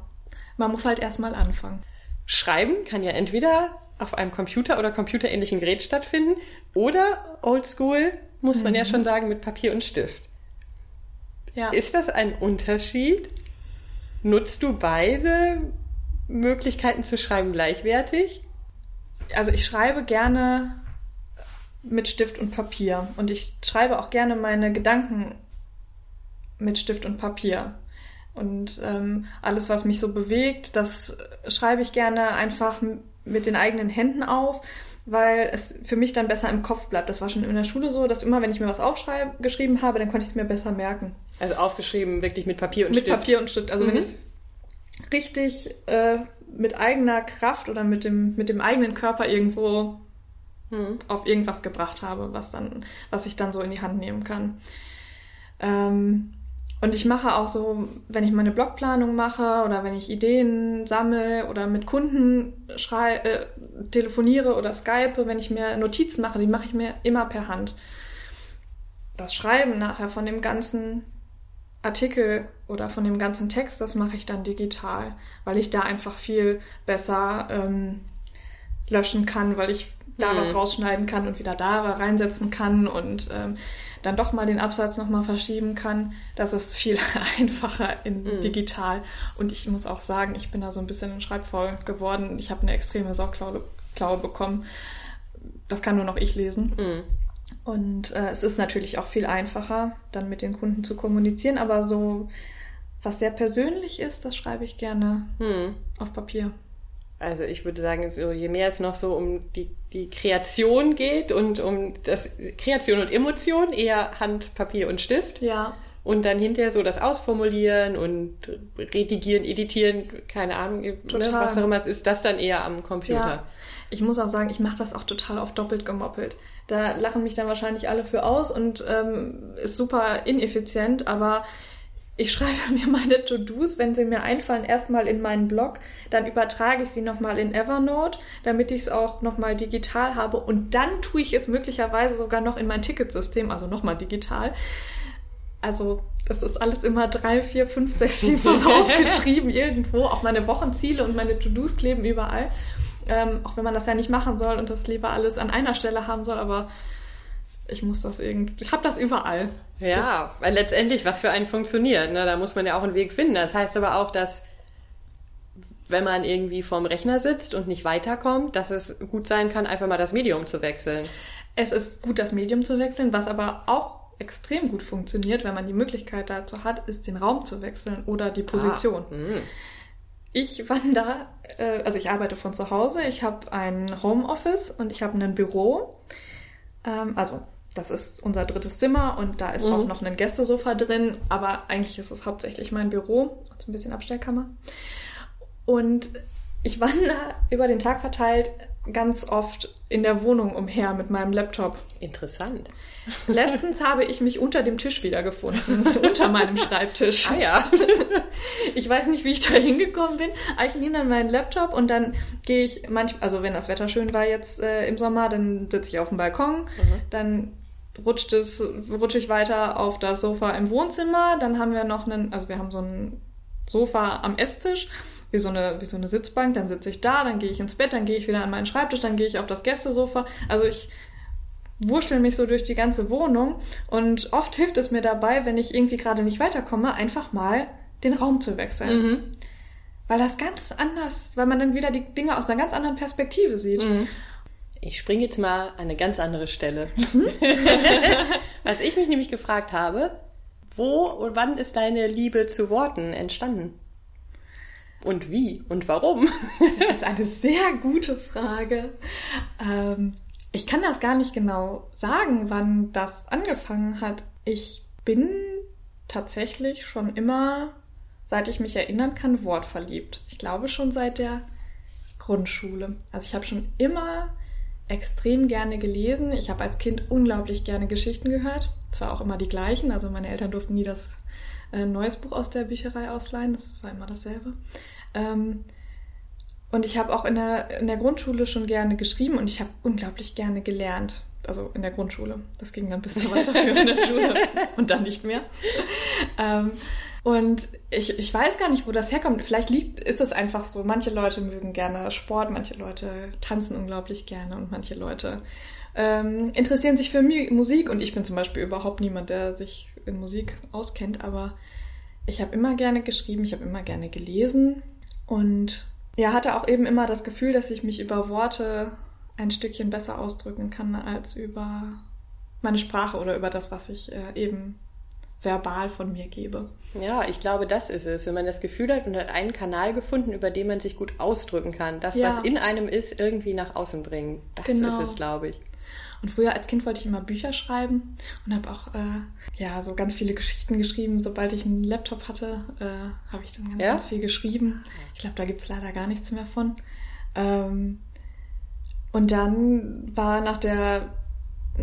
man muss halt erstmal anfangen. Schreiben kann ja entweder auf einem Computer oder computerähnlichen Gerät stattfinden oder oldschool, muss man mhm. ja schon sagen, mit Papier und Stift. Ja. Ist das ein Unterschied? Nutzt du beide Möglichkeiten zu schreiben gleichwertig? Also ich schreibe gerne mit Stift und Papier und ich schreibe auch gerne meine Gedanken mit Stift und Papier. Und ähm, alles, was mich so bewegt, das schreibe ich gerne einfach mit den eigenen Händen auf, weil es für mich dann besser im Kopf bleibt. Das war schon in der Schule so, dass immer, wenn ich mir was aufgeschrieben habe, dann konnte ich es mir besser merken. Also aufgeschrieben wirklich mit Papier und mit Stift? Mit Papier und Stift. Also mhm. wenn ich es richtig äh, mit eigener Kraft oder mit dem, mit dem eigenen Körper irgendwo mhm. auf irgendwas gebracht habe, was dann, was ich dann so in die Hand nehmen kann. Ähm, und ich mache auch so, wenn ich meine Blogplanung mache oder wenn ich Ideen sammle oder mit Kunden schrei äh, telefoniere oder Skype, wenn ich mir Notizen mache, die mache ich mir immer per Hand. Das Schreiben nachher von dem ganzen Artikel oder von dem ganzen Text, das mache ich dann digital, weil ich da einfach viel besser ähm, löschen kann, weil ich da mhm. was rausschneiden kann und wieder da reinsetzen kann und ähm, dann doch mal den Absatz nochmal verschieben kann. Das ist viel einfacher in mhm. digital. Und ich muss auch sagen, ich bin da so ein bisschen schreibvoll geworden. Ich habe eine extreme Sauklaue bekommen. Das kann nur noch ich lesen. Mhm. Und äh, es ist natürlich auch viel einfacher, dann mit den Kunden zu kommunizieren, aber so was sehr persönlich ist, das schreibe ich gerne mhm. auf Papier. Also ich würde sagen, so, je mehr es noch so um die, die Kreation geht und um das Kreation und Emotion, eher Hand, Papier und Stift. Ja. Und dann hinterher so das Ausformulieren und Redigieren, Editieren, keine Ahnung, ne, was auch immer es ist, das dann eher am Computer. Ja. Ich muss auch sagen, ich mache das auch total oft doppelt gemoppelt. Da lachen mich dann wahrscheinlich alle für aus und ähm, ist super ineffizient, aber ich schreibe mir meine To-Dos, wenn sie mir einfallen, erstmal in meinen Blog, dann übertrage ich sie nochmal in Evernote, damit ich es auch nochmal digital habe und dann tue ich es möglicherweise sogar noch in mein Ticketsystem, also nochmal digital. Also das ist alles immer drei, vier, fünf, sechs, sieben aufgeschrieben irgendwo. Auch meine Wochenziele und meine To-Dos kleben überall. Ähm, auch wenn man das ja nicht machen soll und das lieber alles an einer Stelle haben soll, aber ich muss das irgendwie, ich habe das überall. Ja, weil letztendlich, was für einen funktioniert, ne? da muss man ja auch einen Weg finden. Das heißt aber auch, dass wenn man irgendwie vorm Rechner sitzt und nicht weiterkommt, dass es gut sein kann, einfach mal das Medium zu wechseln. Es ist gut, das Medium zu wechseln, was aber auch extrem gut funktioniert, wenn man die Möglichkeit dazu hat, ist den Raum zu wechseln oder die Position. Ah, ich wandere, äh, also ich arbeite von zu Hause, ich habe ein Homeoffice und ich habe ein Büro. Ähm, also das ist unser drittes Zimmer und da ist mhm. auch noch ein Gästesofa drin, aber eigentlich ist es hauptsächlich mein Büro und ein bisschen Abstellkammer. Und ich wandere über den Tag verteilt ganz oft in der Wohnung umher mit meinem Laptop. Interessant. Letztens habe ich mich unter dem Tisch wiedergefunden, unter meinem Schreibtisch. Ah ja. Ich weiß nicht, wie ich da hingekommen bin, aber ich nehme dann meinen Laptop und dann gehe ich manchmal, also wenn das Wetter schön war jetzt äh, im Sommer, dann sitze ich auf dem Balkon, mhm. dann rutscht es, rutsche ich weiter auf das Sofa im Wohnzimmer. Dann haben wir noch einen, also wir haben so ein Sofa am Esstisch, wie so eine, wie so eine Sitzbank. Dann sitze ich da, dann gehe ich ins Bett, dann gehe ich wieder an meinen Schreibtisch, dann gehe ich auf das Gästesofa. Also ich wurschtel mich so durch die ganze Wohnung und oft hilft es mir dabei, wenn ich irgendwie gerade nicht weiterkomme, einfach mal den Raum zu wechseln. Mhm. Weil das ganz anders, weil man dann wieder die Dinge aus einer ganz anderen Perspektive sieht. Mhm. Ich springe jetzt mal an eine ganz andere Stelle. Was ich mich nämlich gefragt habe, wo und wann ist deine Liebe zu Worten entstanden? Und wie und warum? Das ist eine sehr gute Frage. Ähm, ich kann das gar nicht genau sagen, wann das angefangen hat. Ich bin tatsächlich schon immer, seit ich mich erinnern kann, wortverliebt. Ich glaube schon seit der Grundschule. Also ich habe schon immer extrem gerne gelesen. Ich habe als Kind unglaublich gerne Geschichten gehört. Zwar auch immer die gleichen, also meine Eltern durften nie das äh, neues Buch aus der Bücherei ausleihen, das war immer dasselbe. Ähm, und ich habe auch in der, in der Grundschule schon gerne geschrieben und ich habe unglaublich gerne gelernt. Also in der Grundschule. Das ging dann bis zur weiterführenden Schule und dann nicht mehr. Ähm, und ich, ich weiß gar nicht, wo das herkommt. Vielleicht liegt, ist es einfach so. Manche Leute mögen gerne Sport, manche Leute tanzen unglaublich gerne und manche Leute ähm, interessieren sich für Musik. Und ich bin zum Beispiel überhaupt niemand, der sich in Musik auskennt. Aber ich habe immer gerne geschrieben, ich habe immer gerne gelesen und ja, hatte auch eben immer das Gefühl, dass ich mich über Worte ein Stückchen besser ausdrücken kann als über meine Sprache oder über das, was ich äh, eben verbal von mir gebe. Ja, ich glaube, das ist es. Wenn man das Gefühl hat und hat einen Kanal gefunden, über den man sich gut ausdrücken kann, das, ja. was in einem ist, irgendwie nach außen bringen. Das genau. ist es, glaube ich. Und früher als Kind wollte ich immer Bücher schreiben und habe auch äh, ja so ganz viele Geschichten geschrieben. Sobald ich einen Laptop hatte, äh, habe ich dann ganz, ja? ganz, viel geschrieben. Ich glaube, da gibt es leider gar nichts mehr von. Ähm, und dann war nach der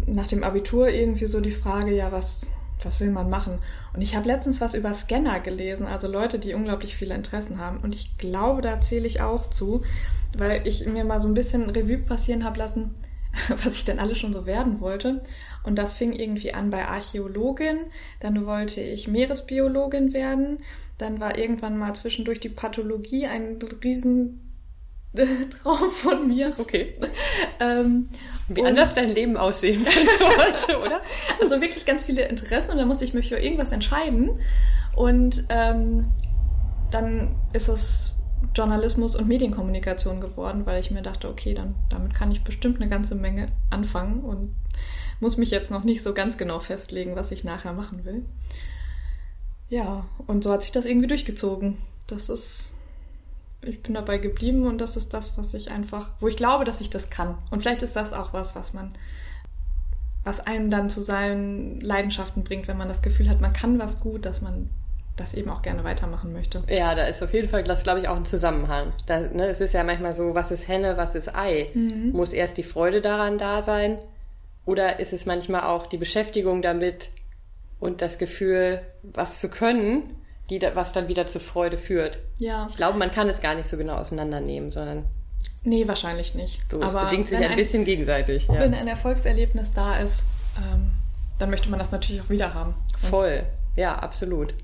nach dem Abitur irgendwie so die Frage, ja, was was will man machen? Und ich habe letztens was über Scanner gelesen, also Leute, die unglaublich viele Interessen haben. Und ich glaube, da zähle ich auch zu, weil ich mir mal so ein bisschen Revue passieren habe lassen, was ich denn alles schon so werden wollte. Und das fing irgendwie an bei Archäologin, dann wollte ich Meeresbiologin werden, dann war irgendwann mal zwischendurch die Pathologie ein riesen Traum von mir. Okay. ähm, Wie anders dein Leben aussehen könnte oder? Also wirklich ganz viele Interessen und dann musste ich mich für irgendwas entscheiden. Und ähm, dann ist es Journalismus und Medienkommunikation geworden, weil ich mir dachte, okay, dann damit kann ich bestimmt eine ganze Menge anfangen und muss mich jetzt noch nicht so ganz genau festlegen, was ich nachher machen will. Ja, und so hat sich das irgendwie durchgezogen. Das ist ich bin dabei geblieben und das ist das, was ich einfach, wo ich glaube, dass ich das kann. Und vielleicht ist das auch was, was man, was einem dann zu seinen Leidenschaften bringt, wenn man das Gefühl hat, man kann was gut, dass man das eben auch gerne weitermachen möchte. Ja, da ist auf jeden Fall, das glaube ich, auch ein Zusammenhang. Da, ne, es ist ja manchmal so, was ist Henne, was ist Ei? Mhm. Muss erst die Freude daran da sein? Oder ist es manchmal auch die Beschäftigung damit und das Gefühl, was zu können? Die da, was dann wieder zur Freude führt. Ja. Ich glaube, man kann es gar nicht so genau auseinandernehmen, sondern. Nee, wahrscheinlich nicht. So, es Aber bedingt sich ein, ein, bisschen gegenseitig. Ja. Wenn ein Erfolgserlebnis da ist, ähm, dann möchte man das natürlich auch wieder haben. Voll. Ja, absolut.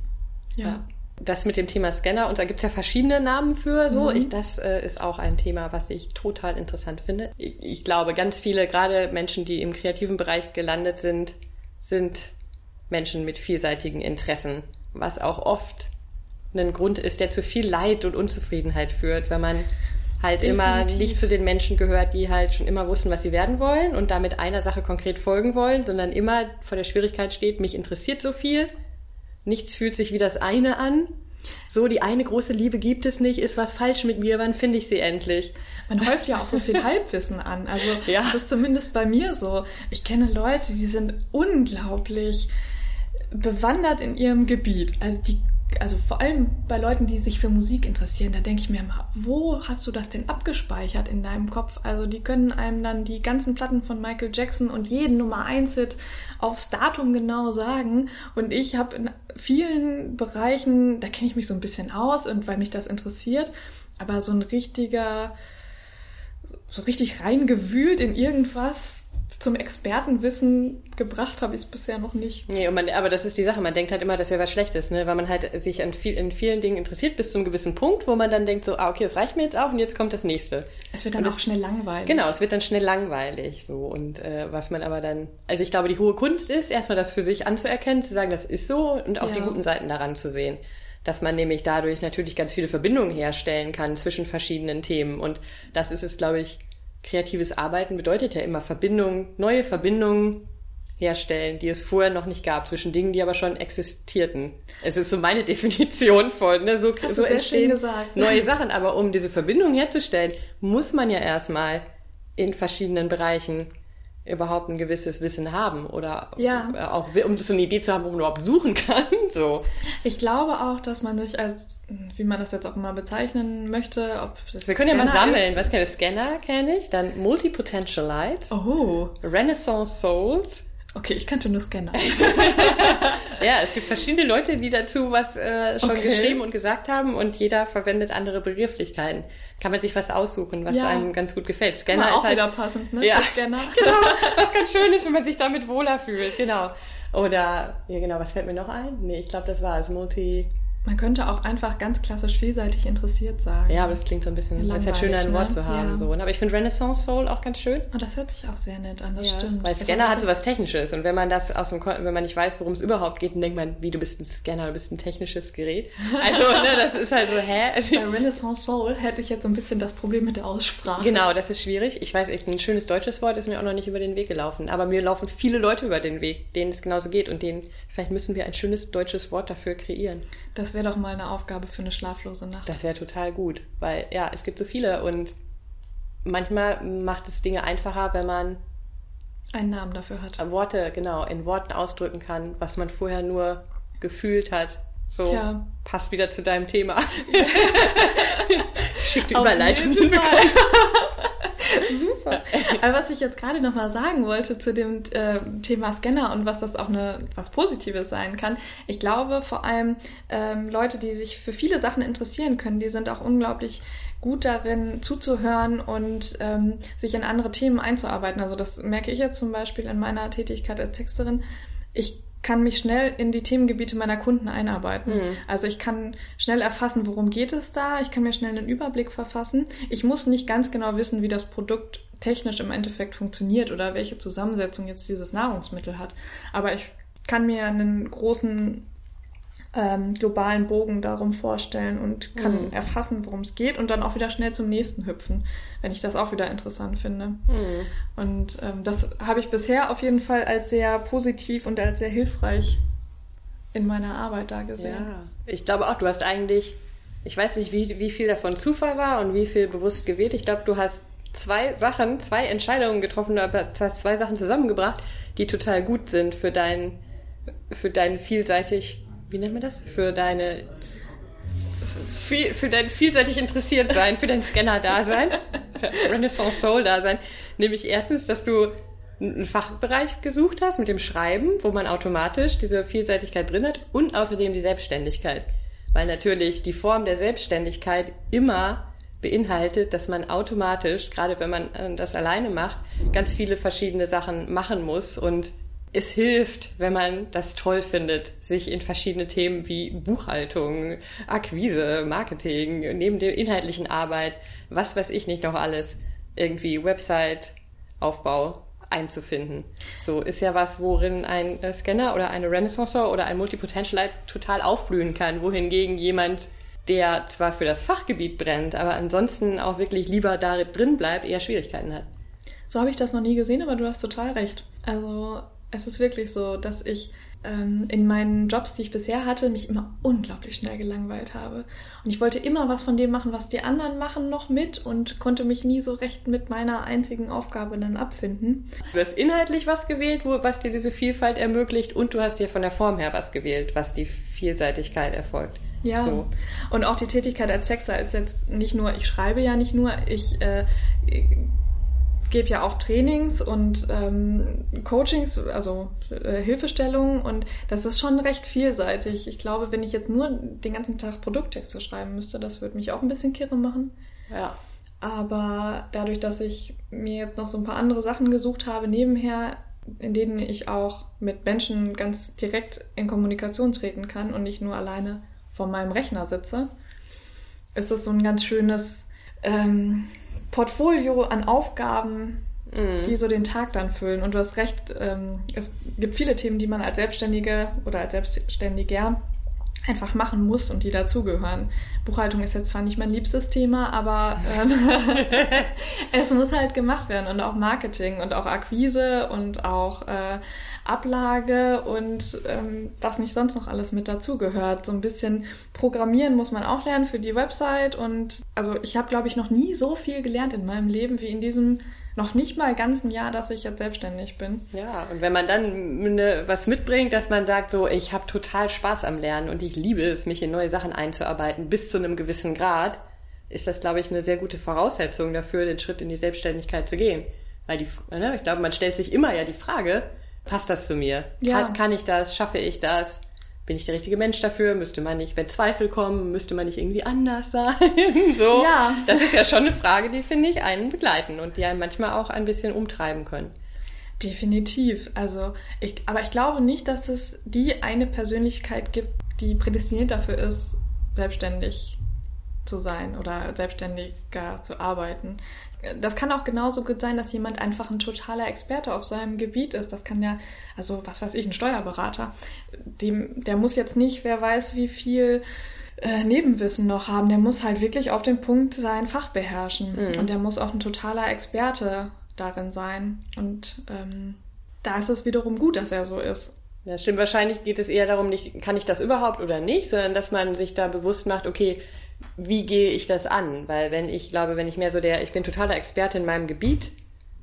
Ja. ja. Das mit dem Thema Scanner, und da gibt es ja verschiedene Namen für, so, mhm. ich, das äh, ist auch ein Thema, was ich total interessant finde. Ich, ich glaube, ganz viele, gerade Menschen, die im kreativen Bereich gelandet sind, sind Menschen mit vielseitigen Interessen was auch oft ein Grund ist, der zu viel Leid und Unzufriedenheit führt, wenn man halt Definitiv. immer nicht zu den Menschen gehört, die halt schon immer wussten, was sie werden wollen und damit einer Sache konkret folgen wollen, sondern immer vor der Schwierigkeit steht, mich interessiert so viel, nichts fühlt sich wie das eine an. So, die eine große Liebe gibt es nicht, ist was falsch mit mir, wann finde ich sie endlich? Man häuft ja auch so viel Halbwissen an. Also, ja. das ist zumindest bei mir so. Ich kenne Leute, die sind unglaublich bewandert in ihrem Gebiet. Also die also vor allem bei Leuten, die sich für Musik interessieren, da denke ich mir immer, wo hast du das denn abgespeichert in deinem Kopf? Also die können einem dann die ganzen Platten von Michael Jackson und jeden Nummer 1 Hit aufs Datum genau sagen. Und ich habe in vielen Bereichen, da kenne ich mich so ein bisschen aus und weil mich das interessiert, aber so ein richtiger, so richtig reingewühlt in irgendwas, zum Expertenwissen gebracht habe ich es bisher noch nicht. Nee, man, aber das ist die Sache. Man denkt halt immer, das wäre was Schlechtes, ne? weil man halt sich an viel, in vielen Dingen interessiert bis zu einem gewissen Punkt, wo man dann denkt so, ah, okay, das reicht mir jetzt auch und jetzt kommt das nächste. Es wird dann und auch schnell langweilig. Genau, es wird dann schnell langweilig. so Und äh, was man aber dann, also ich glaube, die hohe Kunst ist, erstmal das für sich anzuerkennen, zu sagen, das ist so und auch ja. die guten Seiten daran zu sehen dass man nämlich dadurch natürlich ganz viele Verbindungen herstellen kann zwischen verschiedenen Themen. Und das ist es, glaube ich, kreatives Arbeiten bedeutet ja immer Verbindung, neue Verbindungen herstellen, die es vorher noch nicht gab, zwischen Dingen, die aber schon existierten. Es ist so meine Definition von, ne? so, so entstehen neue Sachen. Aber um diese Verbindung herzustellen, muss man ja erstmal in verschiedenen Bereichen überhaupt ein gewisses Wissen haben oder ja. auch um so eine Idee zu haben, wo man überhaupt suchen kann. So. Ich glaube auch, dass man sich als, wie man das jetzt auch immer bezeichnen möchte, ob das Wir können Scanner ja mal sammeln. Ist. Was kenne ich? Scanner kenne ich, dann Multipotentialite, oh. Renaissance Souls, Okay, ich kannte nur Scanner. ja, es gibt verschiedene Leute, die dazu was äh, schon okay. geschrieben und gesagt haben und jeder verwendet andere Begrifflichkeiten. Kann man sich was aussuchen, was ja. einem ganz gut gefällt. Scanner ist auch halt wieder passend, ne? Ja, Scanner. genau. Was ganz schön ist, wenn man sich damit wohler fühlt. Genau. Oder ja, genau. Was fällt mir noch ein? Nee, ich glaube, das war es. Multi. Man könnte auch einfach ganz klassisch vielseitig interessiert sagen. Ja, aber das klingt so ein bisschen, es ist halt schön, ein Wort ne? zu haben. Ja. So. Aber ich finde Renaissance Soul auch ganz schön. Oh, das hört sich auch sehr nett an, das ja. stimmt. Weil Scanner hat so was Technisches und wenn man das aus dem, wenn man nicht weiß, worum es überhaupt geht, dann denkt man, wie du bist ein Scanner, du bist ein technisches Gerät. Also, ne, das ist halt so, hä? Bei Renaissance Soul hätte ich jetzt so ein bisschen das Problem mit der Aussprache. Genau, das ist schwierig. Ich weiß echt, ein schönes deutsches Wort ist mir auch noch nicht über den Weg gelaufen. Aber mir laufen viele Leute über den Weg, denen es genauso geht und denen, vielleicht müssen wir ein schönes deutsches Wort dafür kreieren. Das wäre doch mal eine Aufgabe für eine schlaflose Nacht. Das wäre total gut, weil ja, es gibt so viele und manchmal macht es Dinge einfacher, wenn man einen Namen dafür hat. Worte, genau, in Worten ausdrücken kann, was man vorher nur gefühlt hat. So, Tja. passt wieder zu deinem Thema. Schickt Überleitung Super. Aber was ich jetzt gerade noch mal sagen wollte zu dem äh, Thema Scanner und was das auch eine was Positives sein kann, ich glaube vor allem ähm, Leute, die sich für viele Sachen interessieren können, die sind auch unglaublich gut darin zuzuhören und ähm, sich in andere Themen einzuarbeiten. Also das merke ich jetzt zum Beispiel in meiner Tätigkeit als Texterin. Ich kann mich schnell in die Themengebiete meiner Kunden einarbeiten. Mhm. Also ich kann schnell erfassen, worum geht es da. Ich kann mir schnell einen Überblick verfassen. Ich muss nicht ganz genau wissen, wie das Produkt technisch im Endeffekt funktioniert oder welche Zusammensetzung jetzt dieses Nahrungsmittel hat. Aber ich kann mir einen großen ähm, globalen Bogen darum vorstellen und kann mhm. erfassen, worum es geht und dann auch wieder schnell zum nächsten hüpfen, wenn ich das auch wieder interessant finde. Mhm. Und ähm, das habe ich bisher auf jeden Fall als sehr positiv und als sehr hilfreich in meiner Arbeit da gesehen. Ja, ich glaube auch, du hast eigentlich, ich weiß nicht, wie, wie viel davon Zufall war und wie viel bewusst gewählt. Ich glaube, du hast zwei Sachen, zwei Entscheidungen getroffen, aber hast zwei Sachen zusammengebracht, die total gut sind für dein, für dein vielseitig wie nennt man das? Für deine für, für dein vielseitig interessiert sein, für dein Scanner-Dasein, Renaissance Soul-Dasein, nämlich erstens, dass du einen Fachbereich gesucht hast mit dem Schreiben, wo man automatisch diese Vielseitigkeit drin hat und außerdem die Selbstständigkeit. Weil natürlich die Form der Selbstständigkeit immer beinhaltet, dass man automatisch, gerade wenn man das alleine macht, ganz viele verschiedene Sachen machen muss und es hilft, wenn man das toll findet, sich in verschiedene Themen wie Buchhaltung, Akquise, Marketing, neben der inhaltlichen Arbeit, was weiß ich nicht noch alles, irgendwie Website-Aufbau einzufinden. So ist ja was, worin ein Scanner oder eine Renaissance oder ein Multipotentialite total aufblühen kann, wohingegen jemand, der zwar für das Fachgebiet brennt, aber ansonsten auch wirklich lieber da drin bleibt, eher Schwierigkeiten hat. So habe ich das noch nie gesehen, aber du hast total recht. Also es ist wirklich so, dass ich ähm, in meinen Jobs, die ich bisher hatte, mich immer unglaublich schnell gelangweilt habe. Und ich wollte immer was von dem machen, was die anderen machen, noch mit und konnte mich nie so recht mit meiner einzigen Aufgabe dann abfinden. Du hast inhaltlich was gewählt, wo, was dir diese Vielfalt ermöglicht und du hast dir von der Form her was gewählt, was die Vielseitigkeit erfolgt. Ja. So. Und auch die Tätigkeit als Sexer ist jetzt nicht nur, ich schreibe ja nicht nur, ich äh, gebe ja auch Trainings und ähm, Coachings, also äh, Hilfestellungen und das ist schon recht vielseitig. Ich glaube, wenn ich jetzt nur den ganzen Tag Produkttexte schreiben müsste, das würde mich auch ein bisschen kirre machen. Ja. Aber dadurch, dass ich mir jetzt noch so ein paar andere Sachen gesucht habe nebenher, in denen ich auch mit Menschen ganz direkt in Kommunikation treten kann und nicht nur alleine vor meinem Rechner sitze, ist das so ein ganz schönes ähm, Portfolio an Aufgaben, mhm. die so den Tag dann füllen. Und du hast recht, ähm, es gibt viele Themen, die man als Selbstständige oder als Selbstständiger einfach machen muss und die dazugehören. Buchhaltung ist jetzt zwar nicht mein liebstes Thema, aber ähm, es muss halt gemacht werden und auch Marketing und auch Akquise und auch äh, Ablage und ähm, was nicht sonst noch alles mit dazugehört. So ein bisschen Programmieren muss man auch lernen für die Website und also ich habe glaube ich noch nie so viel gelernt in meinem Leben wie in diesem noch nicht mal ganzen Jahr, dass ich jetzt selbstständig bin. Ja, und wenn man dann eine, was mitbringt, dass man sagt, so, ich habe total Spaß am Lernen und ich liebe es, mich in neue Sachen einzuarbeiten bis zu einem gewissen Grad, ist das, glaube ich, eine sehr gute Voraussetzung dafür, den Schritt in die Selbstständigkeit zu gehen. Weil die, ne, ich glaube, man stellt sich immer ja die Frage, passt das zu mir? Ja. Kann, kann ich das? Schaffe ich das? Bin ich der richtige Mensch dafür? Müsste man nicht, wenn Zweifel kommen, müsste man nicht irgendwie anders sein? so. Ja. Das ist ja schon eine Frage, die finde ich einen begleiten und die einen manchmal auch ein bisschen umtreiben können. Definitiv. Also, ich, aber ich glaube nicht, dass es die eine Persönlichkeit gibt, die prädestiniert dafür ist, selbstständig zu sein oder selbstständiger zu arbeiten das kann auch genauso gut sein, dass jemand einfach ein totaler Experte auf seinem Gebiet ist. Das kann ja, also was weiß ich, ein Steuerberater. Dem, der muss jetzt nicht, wer weiß, wie viel äh, Nebenwissen noch haben. Der muss halt wirklich auf den Punkt sein Fach beherrschen. Mhm. Und der muss auch ein totaler Experte darin sein. Und ähm, da ist es wiederum gut, dass er so ist. Ja, stimmt. Wahrscheinlich geht es eher darum, nicht, kann ich das überhaupt oder nicht, sondern dass man sich da bewusst macht, okay, wie gehe ich das an? Weil wenn ich glaube, wenn ich mehr so der, ich bin totaler Experte in meinem Gebiet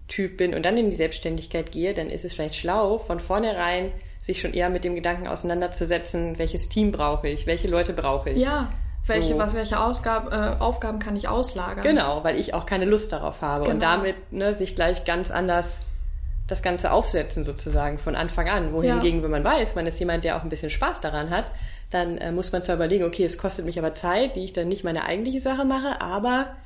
Typ bin und dann in die Selbstständigkeit gehe, dann ist es vielleicht schlau, von vornherein sich schon eher mit dem Gedanken auseinanderzusetzen, welches Team brauche ich, welche Leute brauche ich. Ja. Welche, so. was, welche Ausgab, äh, Aufgaben kann ich auslagern? Genau, weil ich auch keine Lust darauf habe genau. und damit ne, sich gleich ganz anders das Ganze aufsetzen sozusagen von Anfang an. Wohingegen, ja. wenn man weiß, man ist jemand, der auch ein bisschen Spaß daran hat, dann äh, muss man zwar überlegen, okay, es kostet mich aber Zeit, die ich dann nicht meine eigentliche Sache mache, aber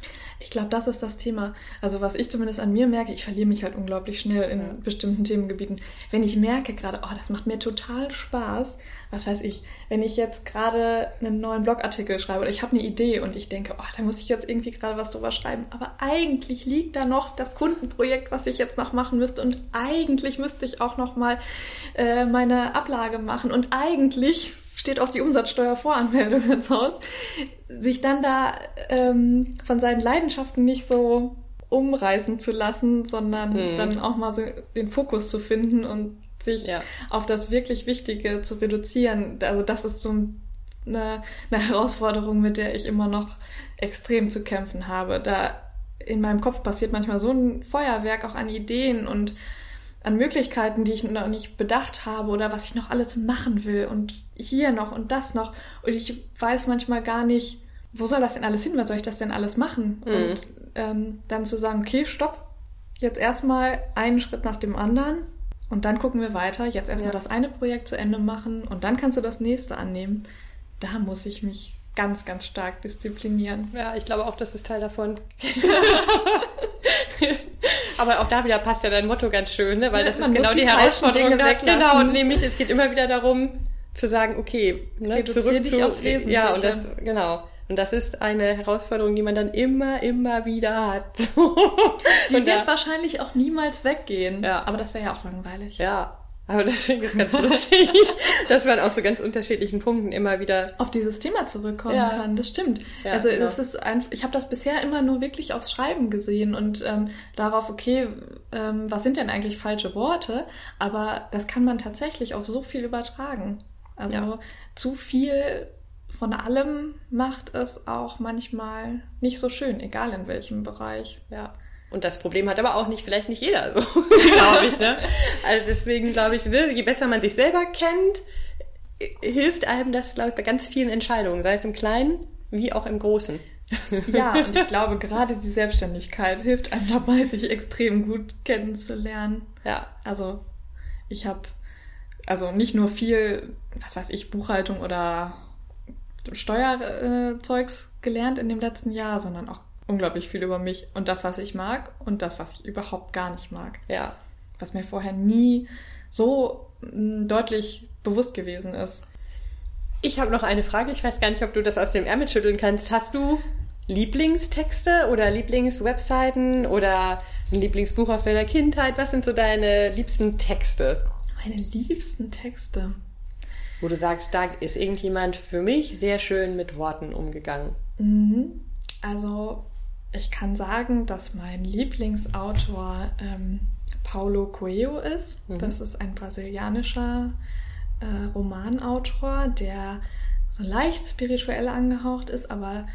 ich glaube, das ist das Thema. Also was ich zumindest an mir merke, ich verliere mich halt unglaublich schnell in ja. bestimmten Themengebieten. Wenn ich merke gerade, oh, das macht mir total Spaß, was weiß ich, wenn ich jetzt gerade einen neuen Blogartikel schreibe oder ich habe eine Idee und ich denke, oh, da muss ich jetzt irgendwie gerade was drüber schreiben, aber eigentlich liegt da noch das Kundenprojekt, was ich jetzt noch machen müsste und eigentlich müsste ich auch noch mal äh, meine Ablage machen und eigentlich steht auch die Umsatzsteuervoranmeldung ins Haus, sich dann da ähm, von seinen Leidenschaften nicht so umreißen zu lassen, sondern mhm. dann auch mal so den Fokus zu finden und sich ja. auf das wirklich Wichtige zu reduzieren. Also das ist so eine, eine Herausforderung, mit der ich immer noch extrem zu kämpfen habe. Da in meinem Kopf passiert manchmal so ein Feuerwerk auch an Ideen und an Möglichkeiten, die ich noch nicht bedacht habe oder was ich noch alles machen will und hier noch und das noch. Und ich weiß manchmal gar nicht, wo soll das denn alles hin? Was soll ich das denn alles machen? Mhm. Und ähm, dann zu sagen, okay, stopp, jetzt erstmal einen Schritt nach dem anderen und dann gucken wir weiter. Jetzt erstmal ja. das eine Projekt zu Ende machen und dann kannst du das nächste annehmen. Da muss ich mich ganz, ganz stark disziplinieren. Ja, ich glaube auch, das ist Teil davon. Aber auch da wieder passt ja dein Motto ganz schön, ne? weil das ist genau die, die Herausforderung. Da, genau, und nämlich es geht immer wieder darum zu sagen, okay, ne, zurück zu, aufs Wesentliche. Ja, und das, genau. Und das ist eine Herausforderung, die man dann immer, immer wieder hat. die und wird da, wahrscheinlich auch niemals weggehen. Ja. Aber das wäre ja auch langweilig. Ja, aber deswegen ist ganz lustig, dass man aus so ganz unterschiedlichen Punkten immer wieder auf dieses Thema zurückkommen ja. kann. Das stimmt. Ja, also genau. es ist ein, ich habe das bisher immer nur wirklich aufs Schreiben gesehen und ähm, darauf, okay, ähm, was sind denn eigentlich falsche Worte? Aber das kann man tatsächlich auf so viel übertragen. Also ja. zu viel von allem macht es auch manchmal nicht so schön, egal in welchem Bereich. Ja. Und das Problem hat aber auch nicht, vielleicht nicht jeder, so, glaube ich, ne? Also deswegen glaube ich, ne, je besser man sich selber kennt, hilft einem das, glaube ich, bei ganz vielen Entscheidungen, sei es im Kleinen wie auch im Großen. Ja, und ich glaube, gerade die Selbstständigkeit hilft einem dabei, sich extrem gut kennenzulernen. Ja. Also, ich habe also nicht nur viel, was weiß ich, Buchhaltung oder Steuerzeugs gelernt in dem letzten Jahr, sondern auch unglaublich viel über mich und das, was ich mag und das, was ich überhaupt gar nicht mag. Ja. Was mir vorher nie so mm, deutlich bewusst gewesen ist. Ich habe noch eine Frage. Ich weiß gar nicht, ob du das aus dem Ärmel schütteln kannst. Hast du Lieblingstexte oder Lieblingswebseiten oder ein Lieblingsbuch aus deiner Kindheit? Was sind so deine liebsten Texte? Meine liebsten Texte. wo du sagst, da ist irgendjemand für mich sehr schön mit Worten umgegangen? Mhm. Also ich kann sagen, dass mein Lieblingsautor ähm, Paulo Coelho ist. Mhm. Das ist ein brasilianischer äh, Romanautor, der so leicht spirituell angehaucht ist, aber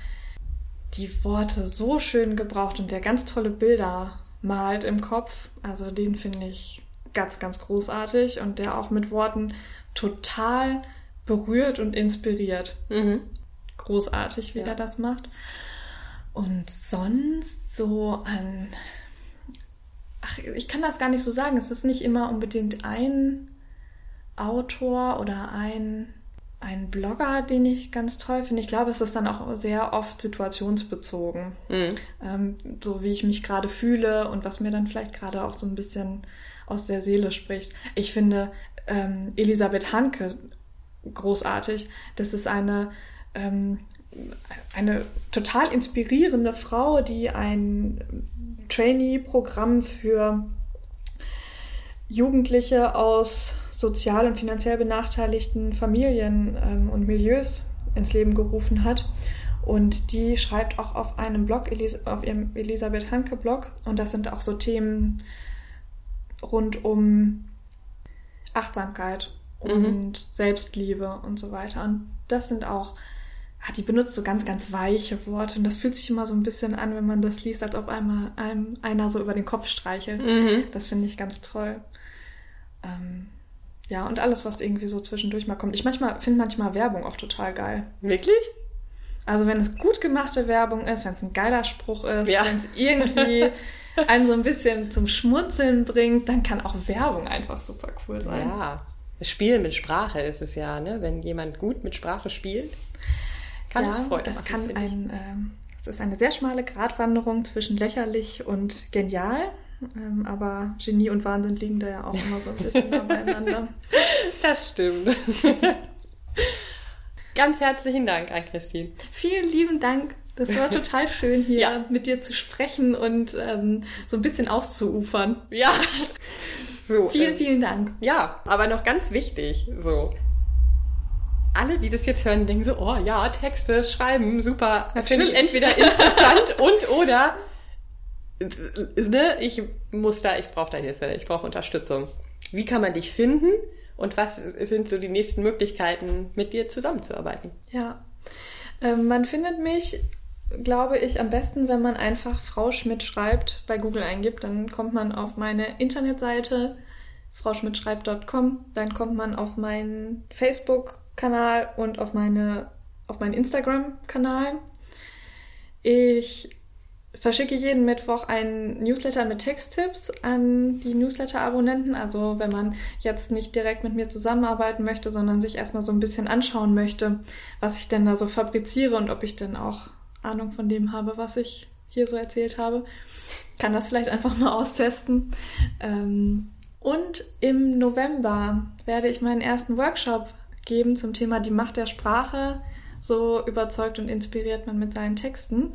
die Worte so schön gebraucht und der ganz tolle Bilder malt im Kopf. Also den finde ich ganz, ganz großartig und der auch mit Worten total berührt und inspiriert. Mhm. Großartig, wie ja. er das macht. Und sonst so an. Ach, ich kann das gar nicht so sagen. Es ist nicht immer unbedingt ein Autor oder ein, ein Blogger, den ich ganz toll finde. Ich glaube, es ist dann auch sehr oft situationsbezogen. Mhm. Ähm, so wie ich mich gerade fühle und was mir dann vielleicht gerade auch so ein bisschen aus der Seele spricht. Ich finde ähm, Elisabeth Hanke großartig. Das ist eine, ähm, eine total inspirierende Frau, die ein Trainee-Programm für Jugendliche aus sozial und finanziell benachteiligten Familien ähm, und Milieus ins Leben gerufen hat. Und die schreibt auch auf einem Blog, auf ihrem Elisabeth Hanke Blog. Und das sind auch so Themen rund um Achtsamkeit mhm. und mhm. Selbstliebe und so weiter. Und das sind auch, die benutzt so ganz, ganz weiche Worte. Und das fühlt sich immer so ein bisschen an, wenn man das liest, als ob einmal einem einer so über den Kopf streichelt. Mhm. Das finde ich ganz toll. Ähm, ja, und alles, was irgendwie so zwischendurch mal kommt. Ich manchmal finde manchmal Werbung auch total geil. Wirklich? Also wenn es gut gemachte Werbung ist, wenn es ein geiler Spruch ist, ja. wenn es irgendwie einen so ein bisschen zum Schmunzeln bringt, dann kann auch Werbung einfach super cool sein. Ja, das Spielen mit Sprache ist es ja, ne? Wenn jemand gut mit Sprache spielt, kann ja, es Freude es machen. Kann ein, äh, es ist eine sehr schmale Gratwanderung zwischen lächerlich und genial. Ähm, aber Genie und Wahnsinn liegen da ja auch immer so ein bisschen beieinander. Das stimmt. Ganz herzlichen Dank an Christine. Vielen lieben Dank. Das war total schön hier ja. mit dir zu sprechen und ähm, so ein bisschen auszuufern. Ja. So, vielen, ähm, vielen Dank. Ja, aber noch ganz wichtig, so. Alle, die das jetzt hören, denken so, oh ja, Texte schreiben, super. Finde ich entweder interessant und oder ne, ich muss da, ich brauche da Hilfe, ich brauche Unterstützung. Wie kann man dich finden und was sind so die nächsten Möglichkeiten, mit dir zusammenzuarbeiten? Ja, ähm, man findet mich, glaube ich, am besten, wenn man einfach Frau Schmidt schreibt, bei Google eingibt, dann kommt man auf meine Internetseite frauschmidtschreibt.com, dann kommt man auf meinen Facebook-Kanal und auf meine auf meinen Instagram-Kanal. Ich verschicke jeden Mittwoch einen Newsletter mit Texttipps an die Newsletter-Abonnenten. Also wenn man jetzt nicht direkt mit mir zusammenarbeiten möchte, sondern sich erstmal so ein bisschen anschauen möchte, was ich denn da so fabriziere und ob ich denn auch Ahnung von dem habe, was ich hier so erzählt habe, kann das vielleicht einfach mal austesten. Ähm, und im November werde ich meinen ersten Workshop geben zum Thema die Macht der Sprache. So überzeugt und inspiriert man mit seinen Texten.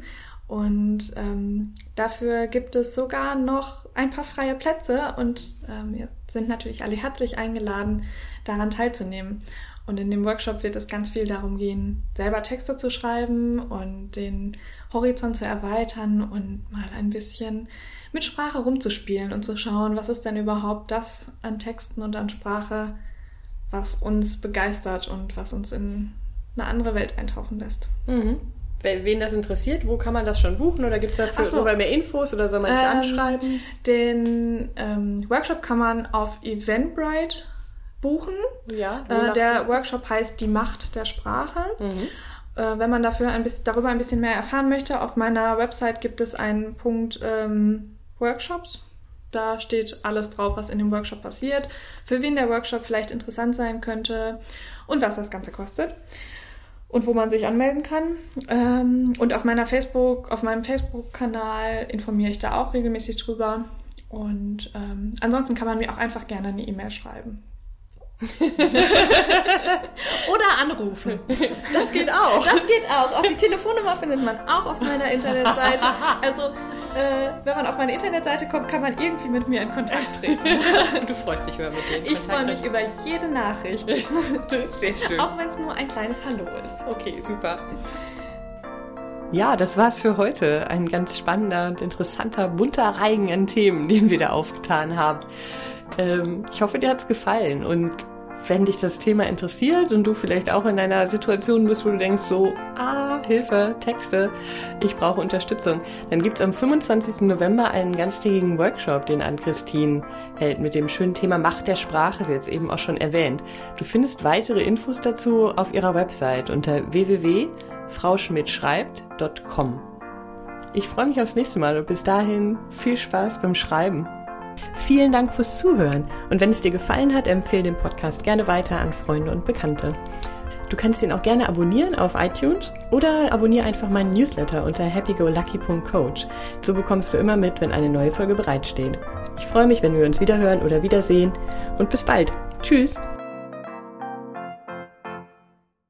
Und ähm, dafür gibt es sogar noch ein paar freie Plätze und ähm, ihr sind natürlich alle herzlich eingeladen, daran teilzunehmen. Und in dem Workshop wird es ganz viel darum gehen, selber Texte zu schreiben und den Horizont zu erweitern und mal ein bisschen mit Sprache rumzuspielen und zu schauen, was ist denn überhaupt das an Texten und an Sprache, was uns begeistert und was uns in eine andere Welt eintauchen lässt. Mhm wen das interessiert, wo kann man das schon buchen oder gibt es dafür so. mehr Infos oder soll man dich ähm, anschreiben? Den ähm, Workshop kann man auf Eventbrite buchen. Ja. Äh, der Workshop heißt Die Macht der Sprache. Mhm. Äh, wenn man dafür ein bisschen, darüber ein bisschen mehr erfahren möchte, auf meiner Website gibt es einen Punkt ähm, Workshops. Da steht alles drauf, was in dem Workshop passiert, für wen der Workshop vielleicht interessant sein könnte und was das Ganze kostet und wo man sich anmelden kann. Ähm, und auf meiner Facebook, auf meinem Facebook-Kanal informiere ich da auch regelmäßig drüber. Und ähm, ansonsten kann man mir auch einfach gerne eine E-Mail schreiben. Oder anrufen. Das geht auch. Das geht auch. Auch die Telefonnummer findet man auch auf meiner Internetseite. Also äh, wenn man auf meine Internetseite kommt, kann man irgendwie mit mir in Kontakt treten. du freust dich über mit denen. Ich freue mich über jede Nachricht. Sehr schön. Auch wenn es nur ein kleines Hallo ist. Okay, super. Ja, das war's für heute. Ein ganz spannender und interessanter, bunter Reigen an Themen, den wir da aufgetan haben. Ähm, ich hoffe, dir hat's gefallen und wenn dich das Thema interessiert und du vielleicht auch in einer Situation bist, wo du denkst so, ah, Hilfe, Texte, ich brauche Unterstützung, dann gibt's am 25. November einen ganztägigen Workshop, den Ann-Christine hält mit dem schönen Thema Macht der Sprache, sie jetzt eben auch schon erwähnt. Du findest weitere Infos dazu auf ihrer Website unter www.frauschmidtschreibt.com. Ich freue mich aufs nächste Mal und bis dahin viel Spaß beim Schreiben. Vielen Dank fürs Zuhören und wenn es dir gefallen hat, empfehle den Podcast gerne weiter an Freunde und Bekannte. Du kannst ihn auch gerne abonnieren auf iTunes oder abonniere einfach meinen Newsletter unter happygolucky.coach. So bekommst du immer mit, wenn eine neue Folge bereitsteht. Ich freue mich, wenn wir uns wiederhören oder wiedersehen und bis bald. Tschüss!